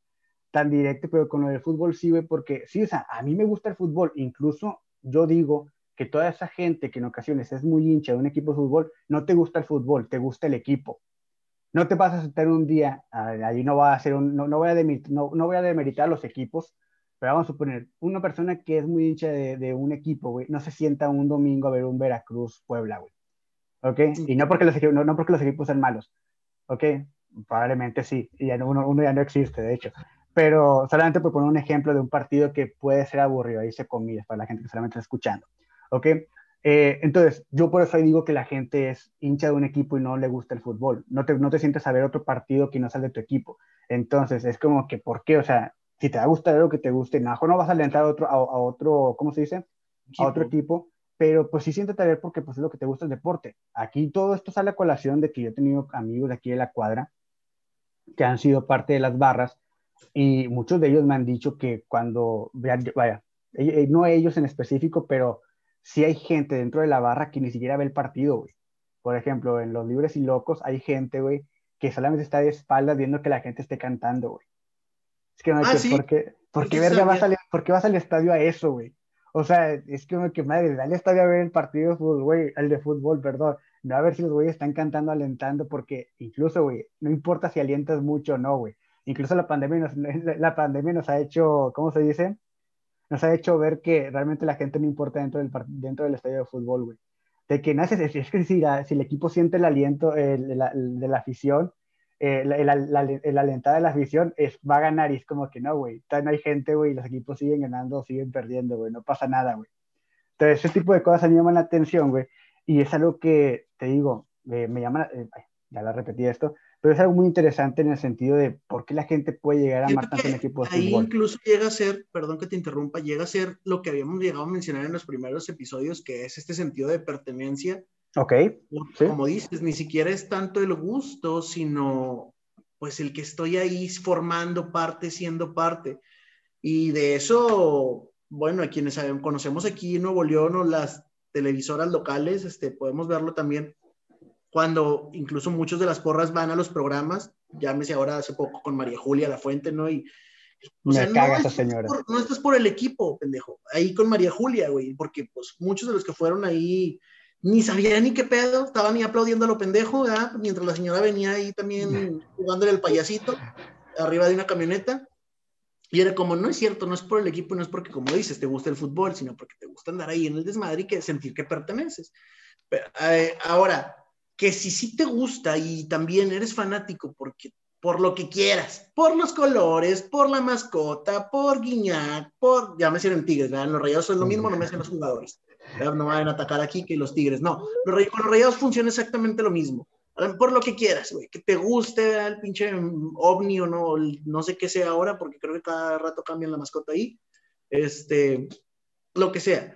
tan directo, pero con lo del fútbol sí, güey, porque sí, o sea, a mí me gusta el fútbol, incluso yo digo que toda esa gente que en ocasiones es muy hincha de un equipo de fútbol, no te gusta el fútbol, te gusta el equipo no te vas a sentar un día, allí no va a ser un, no, no, voy a demeritar, no, no, voy a demeritar los equipos, pero vamos a suponer, una persona que es muy hincha de, de un equipo, güey, no se sienta un domingo a ver un Veracruz Puebla, güey. ¿Ok? Y no porque los, no, no porque los equipos sean malos, ¿ok? Probablemente sí, y ya uno, uno, ya no existe, de hecho. Pero solamente por poner un ejemplo de un partido que puede ser aburrido, ahí se comillas, para la gente que solamente está escuchando, ¿ok? Eh, entonces, yo por eso digo que la gente es hincha de un equipo y no le gusta el fútbol. No te, no te sientes a ver otro partido que no sale de tu equipo. Entonces, es como que, ¿por qué? O sea, si te va a gustar lo que te guste, no, no vas a alentar a otro, a, otro, ¿cómo se dice? A otro equipo, pero pues sí siéntate a ver porque pues es lo que te gusta el deporte. Aquí todo esto sale a colación de que yo he tenido amigos de aquí de la cuadra que han sido parte de las barras y muchos de ellos me han dicho que cuando, vaya, eh, no ellos en específico, pero si hay gente dentro de la barra que ni siquiera ve el partido, güey. Por ejemplo, en Los Libres y Locos hay gente, güey, que solamente está de espaldas viendo que la gente esté cantando, güey. Es que no sé, ¿por qué, por qué verga vas al, ¿por qué vas al estadio a eso, güey? O sea, es que, que madre, dale al estadio a ver el partido de fútbol, güey, el de fútbol, perdón. No a ver si los güeyes están cantando, alentando, porque incluso, güey, no importa si alientas mucho o no, güey. Incluso la pandemia nos, la pandemia nos ha hecho, ¿cómo se dice? nos ha hecho ver que realmente la gente no importa dentro del, dentro del estadio de fútbol, güey. De que nace, es, que si, si, el equipo siente el aliento de la afición, eh, la, el alentada de la afición es, va a ganar y es como que no, güey. No hay gente, güey, los equipos siguen ganando, siguen perdiendo, güey. No pasa nada, güey. Entonces, ese tipo de cosas a mí me llaman la atención, güey. Y es algo que, te digo, eh, me llama, eh, ya la repetí esto, pero es algo muy interesante en el sentido de por qué la gente puede llegar a amar tanto un equipo de ahí incluso llega a ser, perdón que te interrumpa, llega a ser lo que habíamos llegado a mencionar en los primeros episodios, que es este sentido de pertenencia. Ok. Como dices, ni siquiera es tanto el gusto, sino pues el que estoy ahí formando parte, siendo parte. Y de eso, bueno, a quienes conocemos aquí en Nuevo León o las televisoras locales, este, podemos verlo también cuando incluso muchos de las porras van a los programas, llámese ahora hace poco con María Julia La Fuente, ¿no? Y, o Me sea, caga no, esa señora. Por, no estás por el equipo, pendejo. Ahí con María Julia, güey, porque pues muchos de los que fueron ahí ni sabían ni qué pedo, estaban ni aplaudiendo a lo pendejo, ¿verdad? Mientras la señora venía ahí también jugándole el payasito arriba de una camioneta. Y era como, no es cierto, no es por el equipo, no es porque, como dices, te gusta el fútbol, sino porque te gusta andar ahí en el desmadre y que sentir que perteneces. Pero, eh, ahora, que si sí te gusta y también eres fanático porque por lo que quieras, por los colores, por la mascota, por Guiñac, por, ya me hicieron Tigres, ¿verdad? Los rayados son lo mismo, no me hacen los jugadores. No van a atacar aquí que los Tigres, no. Los rayados, con los rayados funciona exactamente lo mismo. Por lo que quieras, güey, que te guste el pinche ovni o no, no sé qué sea ahora, porque creo que cada rato cambian la mascota ahí. Este, lo que sea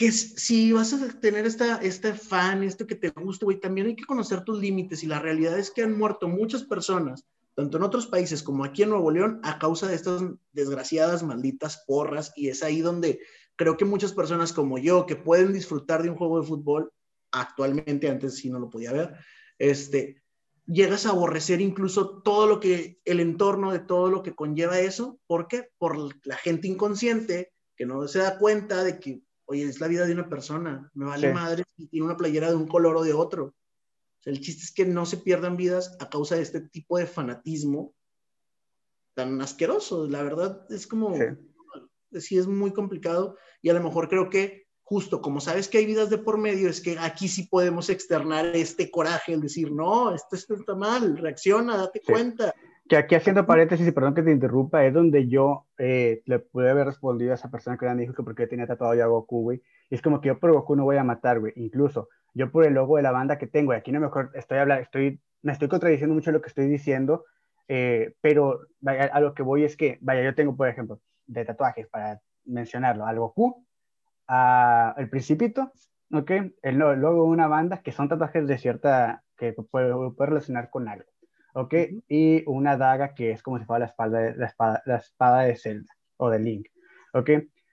que si vas a tener esta, este fan, esto que te gusta, güey, también hay que conocer tus límites y la realidad es que han muerto muchas personas, tanto en otros países como aquí en Nuevo León, a causa de estas desgraciadas, malditas porras y es ahí donde creo que muchas personas como yo, que pueden disfrutar de un juego de fútbol, actualmente, antes sí no lo podía ver, este, llegas a aborrecer incluso todo lo que, el entorno de todo lo que conlleva eso, ¿por qué? Por la gente inconsciente que no se da cuenta de que oye, es la vida de una persona, me vale madre si tiene una playera de un color o de otro. O sea, el chiste es que no se pierdan vidas a causa de este tipo de fanatismo tan asqueroso. La verdad es como, sí. es muy complicado y a lo mejor creo que justo como sabes que hay vidas de por medio, es que aquí sí podemos externar este coraje, el decir, no, esto, está mal, reacciona, date cuenta. Que aquí haciendo paréntesis, y perdón que te interrumpa, es donde yo eh, le pude haber respondido a esa persona que me dijo que porque tenía tatuado ya Goku, güey. Y es como que yo por Goku no voy a matar, güey. Incluso yo por el logo de la banda que tengo, y aquí no mejor estoy hablando, estoy, me estoy contradiciendo mucho lo que estoy diciendo, eh, pero a lo que voy es que, vaya, yo tengo, por ejemplo, de tatuajes, para mencionarlo, al Goku, a El Principito, ¿ok? El logo de una banda, que son tatuajes de cierta, que puede, puede relacionar con algo. ¿ok? Y una daga que es como si fuera la, espalda la, espada, la espada de Zelda o de Link, ¿ok?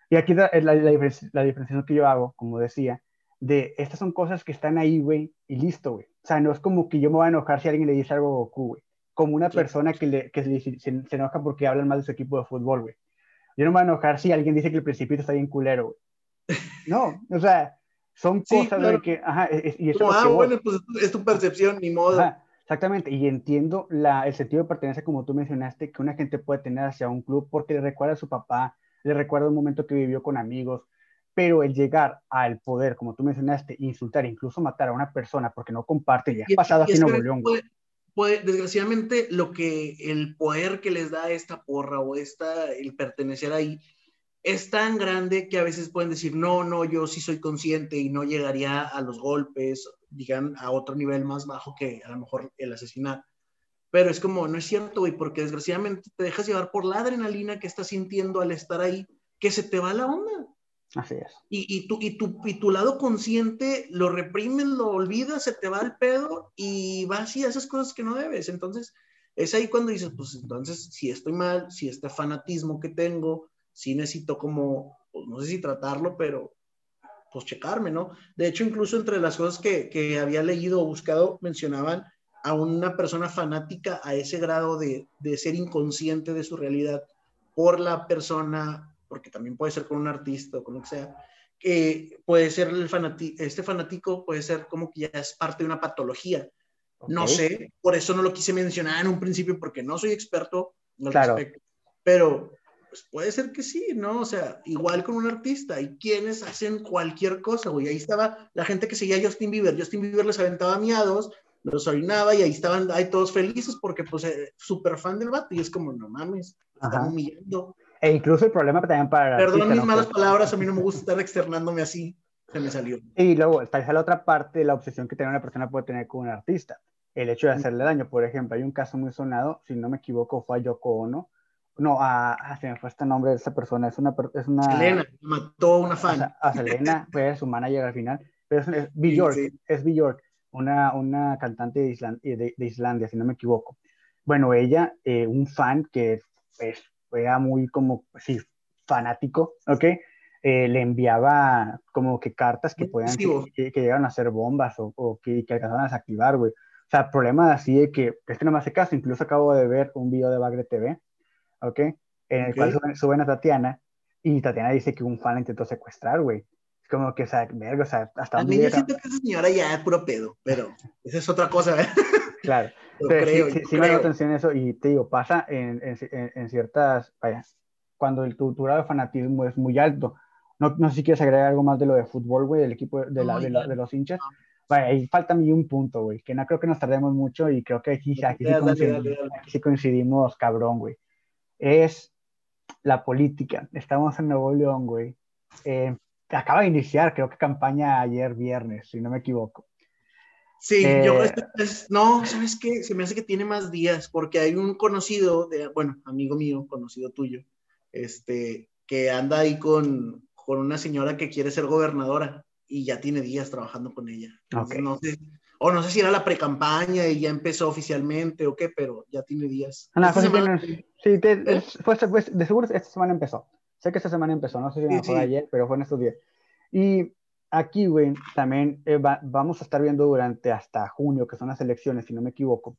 Y aquí la, la, la, diferenciación que yo hago, como decía, de estas son cosas que están ahí, güey, y listo, güey. O sea, no es como que yo me voy a enojar si alguien le dice algo a Goku, güey. Como una persona que, le, que se, se, enoja porque hablan mal de su equipo de fútbol, güey. Yo no me voy a enojar si alguien dice que el principito está bien culero. No, o sea, son cosas de que, ajá, y eso ah, bueno, pues es tu percepción, ni modo. Exactamente, y entiendo la, el sentido de pertenencia, como tú mencionaste, que una gente puede tener hacia un club porque le recuerda a su papá, le recuerda un momento que vivió con amigos, pero el llegar al poder, como tú mencionaste, insultar, incluso matar a una persona porque no comparte, ya ha pasado aquí en Nuevo León. Puede, desgraciadamente, lo que el poder que les da esta porra o esta, el pertenecer ahí, es tan grande que a veces pueden decir, no, no, yo sí soy consciente y no llegaría a los golpes digan, a otro nivel más bajo que a lo mejor el asesinato. Pero es como, no es cierto, güey, porque desgraciadamente te dejas llevar por la adrenalina que estás sintiendo al estar ahí, que se te va la onda. Así es. Y, y, tu, y, tu, y tu lado consciente lo reprimes, lo olvidas, se te va el pedo y vas y haces cosas que no debes. Entonces, es ahí cuando dices, pues entonces, si estoy mal, si este fanatismo que tengo, si necesito como, pues, no sé si tratarlo, pero pues checarme, ¿no? De hecho, incluso entre las cosas que, que había leído o buscado, mencionaban a una persona fanática a ese grado de, de, ser inconsciente de su realidad por la persona, porque también puede ser con un artista o con lo que sea, que puede ser el fanático, este fanático puede ser como que ya es parte de una patología. No sé, por eso no lo quise mencionar en un principio porque no soy experto al claro. respecto, pero pues puede ser que sí, ¿no? O sea, igual con un artista, hay quienes hacen cualquier cosa, güey. Ahí estaba la gente que seguía a Justin Bieber. Justin Bieber les aventaba miados, los orinaba y ahí estaban ahí todos felices porque, pues, eh, súper fan del vato. Y es como, no mames, están humillando. E incluso el problema también para. Perdón mis malas palabras, a mí no me gusta estar externándome así. Se me salió. Y luego está esa la otra parte de la obsesión que tiene una persona puede tener con un artista. El hecho de hacerle daño. Por ejemplo, hay un caso muy sonado, si no me equivoco, fue a Yoko Ono, no, a, a, se me fue este nombre de esa persona. Es una. Es una Selena, mató a una fan. A, Selena, fue su manager al final. Pero es, es Bjork, es Bjork, una, una cantante de, Island, de, de, Islandia, si no me equivoco. Bueno, ella, eh, un fan que pues, era muy como, sí, fanático, ¿ok? Eh, le enviaba como que cartas que puedan, que, que, llegaron a ser bombas o, o que, que alcanzaban a desactivar, güey. O sea, problema así de que, este no me hace caso, incluso acabo de ver un video de Bagre TV, ¿ok? En el cual suben, a Tatiana y Tatiana dice que un fan la intentó secuestrar, güey. Es como que, o sea, verga, o sea, hasta... A mí yo siento que esa señora ya es puro pedo, pero esa es otra cosa, ¿verdad? Claro. Creo, sí, sí me dio atención eso y te digo, pasa en, en, en ciertas, vaya, cuando el, tu, tu, grado de fanatismo es muy alto. No, no sé si quieres agregar algo más de lo de fútbol, güey, del equipo de, la, de, la, de, los hinchas. Vaya, ahí falta a mí un punto, güey, que no creo que nos tardemos mucho y creo que aquí, aquí, sí, coincidimos, aquí sí coincidimos, cabrón, güey es la política. Estamos en Nuevo León, güey. Eh, acaba de iniciar, creo que campaña ayer viernes, si no me equivoco. Sí, eh, yo, no, ¿sabes qué? Se me hace que tiene más días, porque hay un conocido, de, bueno, amigo mío, conocido tuyo, este, que anda ahí con, con una señora que quiere ser gobernadora y ya tiene días trabajando con ella. Okay. No sé, o no sé si era la pre-campaña y ya empezó oficialmente o qué, pero ya tiene días. No, pues semana... sí, te, fue, fue, de seguro esta semana empezó. Sé que esta semana empezó, no sé si sí, fue sí. ayer, pero fue en estos días. Y aquí, güey, también eh, va, vamos a estar viendo durante hasta junio, que son las elecciones, si no me equivoco.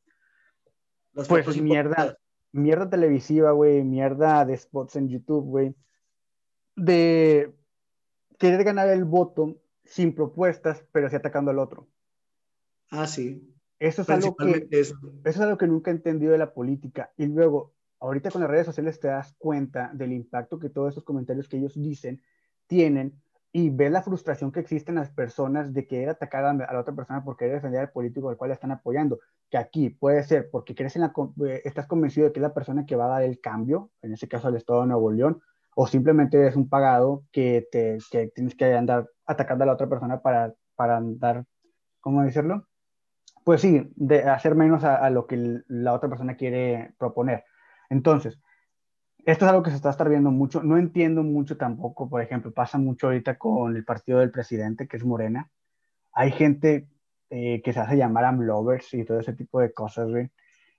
Los pues mierda, mierda televisiva, güey, mierda de spots en YouTube, güey. De querer ganar el voto sin propuestas, pero sí atacando al otro. Ah, sí. Eso es, algo que, eso. eso es algo que nunca he entendido de la política. Y luego, ahorita con las redes sociales te das cuenta del impacto que todos esos comentarios que ellos dicen tienen y ve la frustración que existe en las personas de querer atacar a la otra persona porque querer defender al político al cual están apoyando. Que aquí puede ser porque crees en la, eh, estás convencido de que es la persona que va a dar el cambio, en este caso el Estado de Nuevo León, o simplemente eres un pagado que, te, que tienes que andar atacando a la otra persona para, para andar, ¿cómo decirlo? Pues sí, de hacer menos a lo que la otra persona quiere proponer. Entonces, esto es algo que se está estar viendo mucho. No entiendo mucho tampoco, por ejemplo, pasa mucho ahorita con el partido del presidente, que es Morena. Hay gente eh, que se hace llamar amlovers y todo ese tipo de cosas, güey,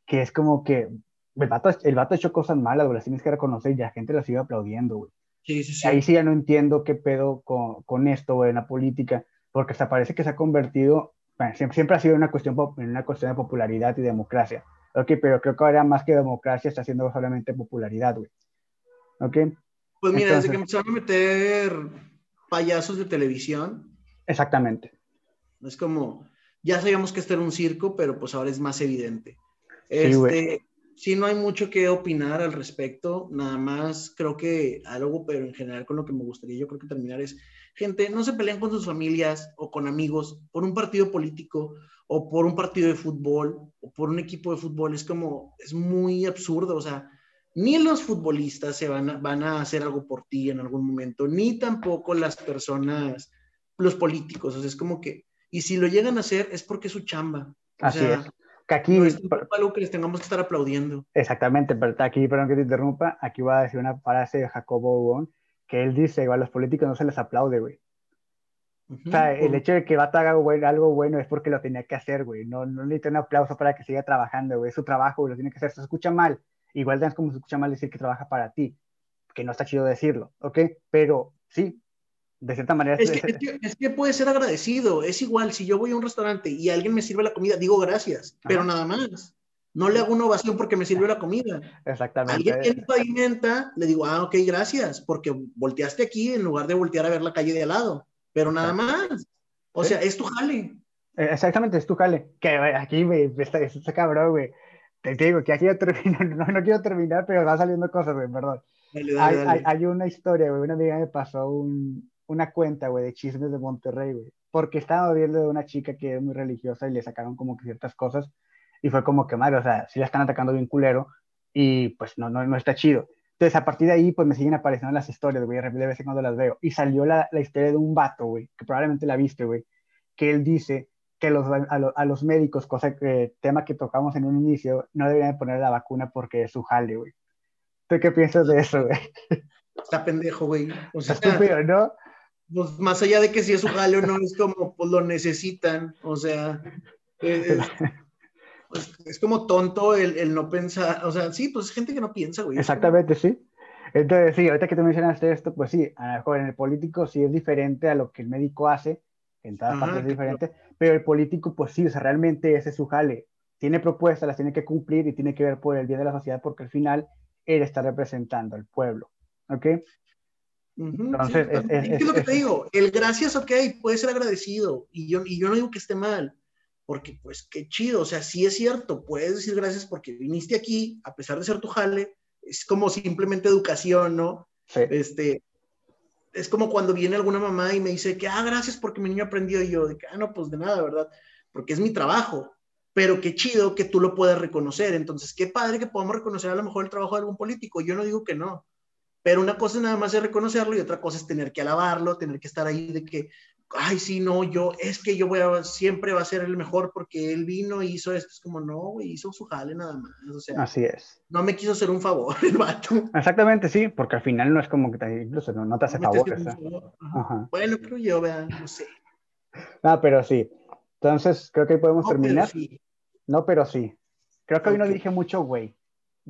que es como que el vato, el vato ha hecho cosas malas, güey, las tienes que reconocer y la gente lo sigue aplaudiendo, güey. Sí, sí, sí. Ahí sí ya no entiendo qué pedo con, con esto, güey, en la política, porque hasta parece que se ha convertido, bueno, siempre, siempre, ha sido una cuestión, una cuestión de popularidad y democracia. Ok, pero creo que ahora más que democracia está siendo solamente popularidad, güey. Ok. Pues mira, desde que empezaron a meter payasos de televisión. Exactamente. Es como, ya sabíamos que esto era un circo, pero pues ahora es más evidente. Este, sí, no hay mucho que opinar al respecto, nada más creo que algo, pero en general con lo que me gustaría yo creo que terminar es, gente, no se pelean con sus familias o con amigos por un partido político o por un partido de fútbol o por un equipo de fútbol, es como, es muy absurdo, o sea, ni los futbolistas se van a, van a hacer algo por ti en algún momento, ni tampoco las personas, los políticos, o sea, es como que, y si lo llegan a hacer es porque es su chamba. Así es. Que aquí no es algo que les tengamos que estar aplaudiendo. Exactamente, pero aquí, perdón que te interrumpa, aquí voy a decir una frase de Jacobo Wong, que él dice, igual a los políticos no se les aplaude, güey. O sea, el hecho de que va a haga algo bueno, algo bueno es porque lo tenía que hacer, güey. No, no necesita un aplauso para que siga trabajando, güey. Es su trabajo, güey, lo tiene que hacer. Se escucha mal. Igual es como se escucha mal decir que trabaja para ti, que no está chido decirlo, ¿ok? Pero sí, de cierta manera. Es que, es que, puede ser agradecido. Es igual, si yo voy a un restaurante y alguien me sirve la comida, digo gracias, pero nada más. No le hago una ovación porque me sirvió la comida. Exactamente. Alguien que pavimenta, le digo, ah, ok, gracias, porque volteaste aquí en lugar de voltear a ver la calle de al lado. Pero nada más. O sea, es tu jale. Eh, exactamente, es tu jale. Que aquí me, está, está cabrón, güey. Te digo que aquí ya termino, no, no quiero terminar, pero va saliendo cosas, güey, perdón. hay, Hay, hay, una historia, güey, una amiga me pasó un, una cuenta, güey, de chismes de Monterrey, güey, porque estaba viendo de una chica que es muy religiosa y le sacaron como que ciertas cosas y fue como que, madre, o sea, sí la están atacando bien culero y pues no, no, no está chido. Entonces, a partir de ahí, pues me siguen apareciendo las historias, güey, de vez en cuando las veo. Y salió la, la historia de un vato, güey, que probablemente la viste, güey, que él dice que los, a, los médicos, cosa que, tema que tocamos en un inicio, no deberían poner la vacuna porque es su jale, güey. ¿Tú qué piensas de eso, güey? Está pendejo, güey. O sea, Está estúpido, ¿no? Pues más allá de que si es su jale o no, es como, pues lo necesitan, o sea, es, pues, es como tonto el, el, no pensar, o sea, sí, pues es gente que no piensa, güey. Exactamente, sí. Entonces, sí, ahorita que tú mencionaste esto, pues sí, a lo mejor en el político sí es diferente a lo que el médico hace, en todas partes es diferente, pero el político, pues sí, o sea, realmente ese es su jale. Tiene propuestas, las tiene que cumplir y tiene que ver por el bien de la sociedad porque al final él está representando al pueblo. ¿Ok? Entonces, es, lo que te digo, el gracias, ok, puede ser agradecido y yo, y yo no digo que esté mal, porque pues qué chido, o sea, sí es cierto, puedes decir gracias porque viniste aquí, a pesar de ser tu jale, es como simplemente educación, ¿no? Este, es como cuando viene alguna mamá y me dice que, ah, gracias porque mi niño aprendió y yo, de que, ah, no, pues de nada, ¿verdad? Porque es mi trabajo, pero qué chido que tú lo puedas reconocer. Entonces, qué padre que podamos reconocer a lo mejor el trabajo de algún político. Yo no digo que no, pero una cosa nada más es reconocerlo y otra cosa es tener que alabarlo, tener que estar ahí de que, ay, sí, no, yo, es que yo voy a, siempre va a ser el mejor porque él vino y hizo esto. Es como, no, güey, hizo su jale nada más. O sea, Así es. No me quiso hacer un favor el vato. Exactamente, sí, porque al final no es como que te, incluso no, te hace favor. Bueno, pero yo, vean, no sé. Ah, pero sí. Entonces, creo que ahí podemos terminar. No, pero sí. Creo que hoy no dije mucho, güey.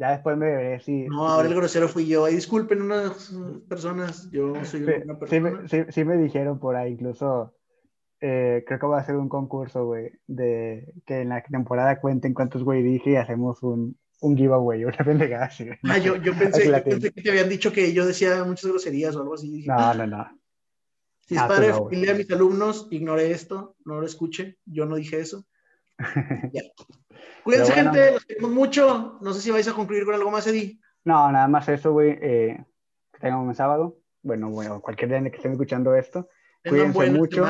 Ya después me veré si. No, ahora el grosero fui yo. Ay, disculpen unas personas. Yo soy una persona. Sí, sí, me dijeron por ahí, incluso. Eh, creo que va a ser un concurso, güey, de que en la temporada cuenten cuántos güey dije y hacemos un, un giveaway, una pendejada así. Ah, yo, yo, pensé, yo pensé, que te habían dicho que yo decía muchas groserías o algo así. no, no, no. Si es ah, padre familia a mis alumnos, ignore esto, no lo escuche, yo no dije eso. ya. Cuídense, gente, los queremos mucho. No sé si vais a concluir con algo más, Eddie. No, nada más eso, güey. Eh, que tengan un sábado. bueno, bueno, cualquier día en que estén escuchando esto. Cuídense mucho,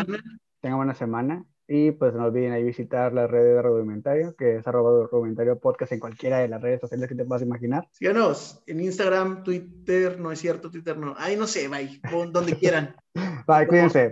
tengan buena semana y pues no olviden ahí visitar las redes de Rudimentario, que es arroba Rudimentario Podcast en cualquiera de las redes sociales que te puedas imaginar. Síganos en Instagram, Twitter, no es cierto, Twitter no. Ahí no sé, bye, donde quieran. bye, cuídense.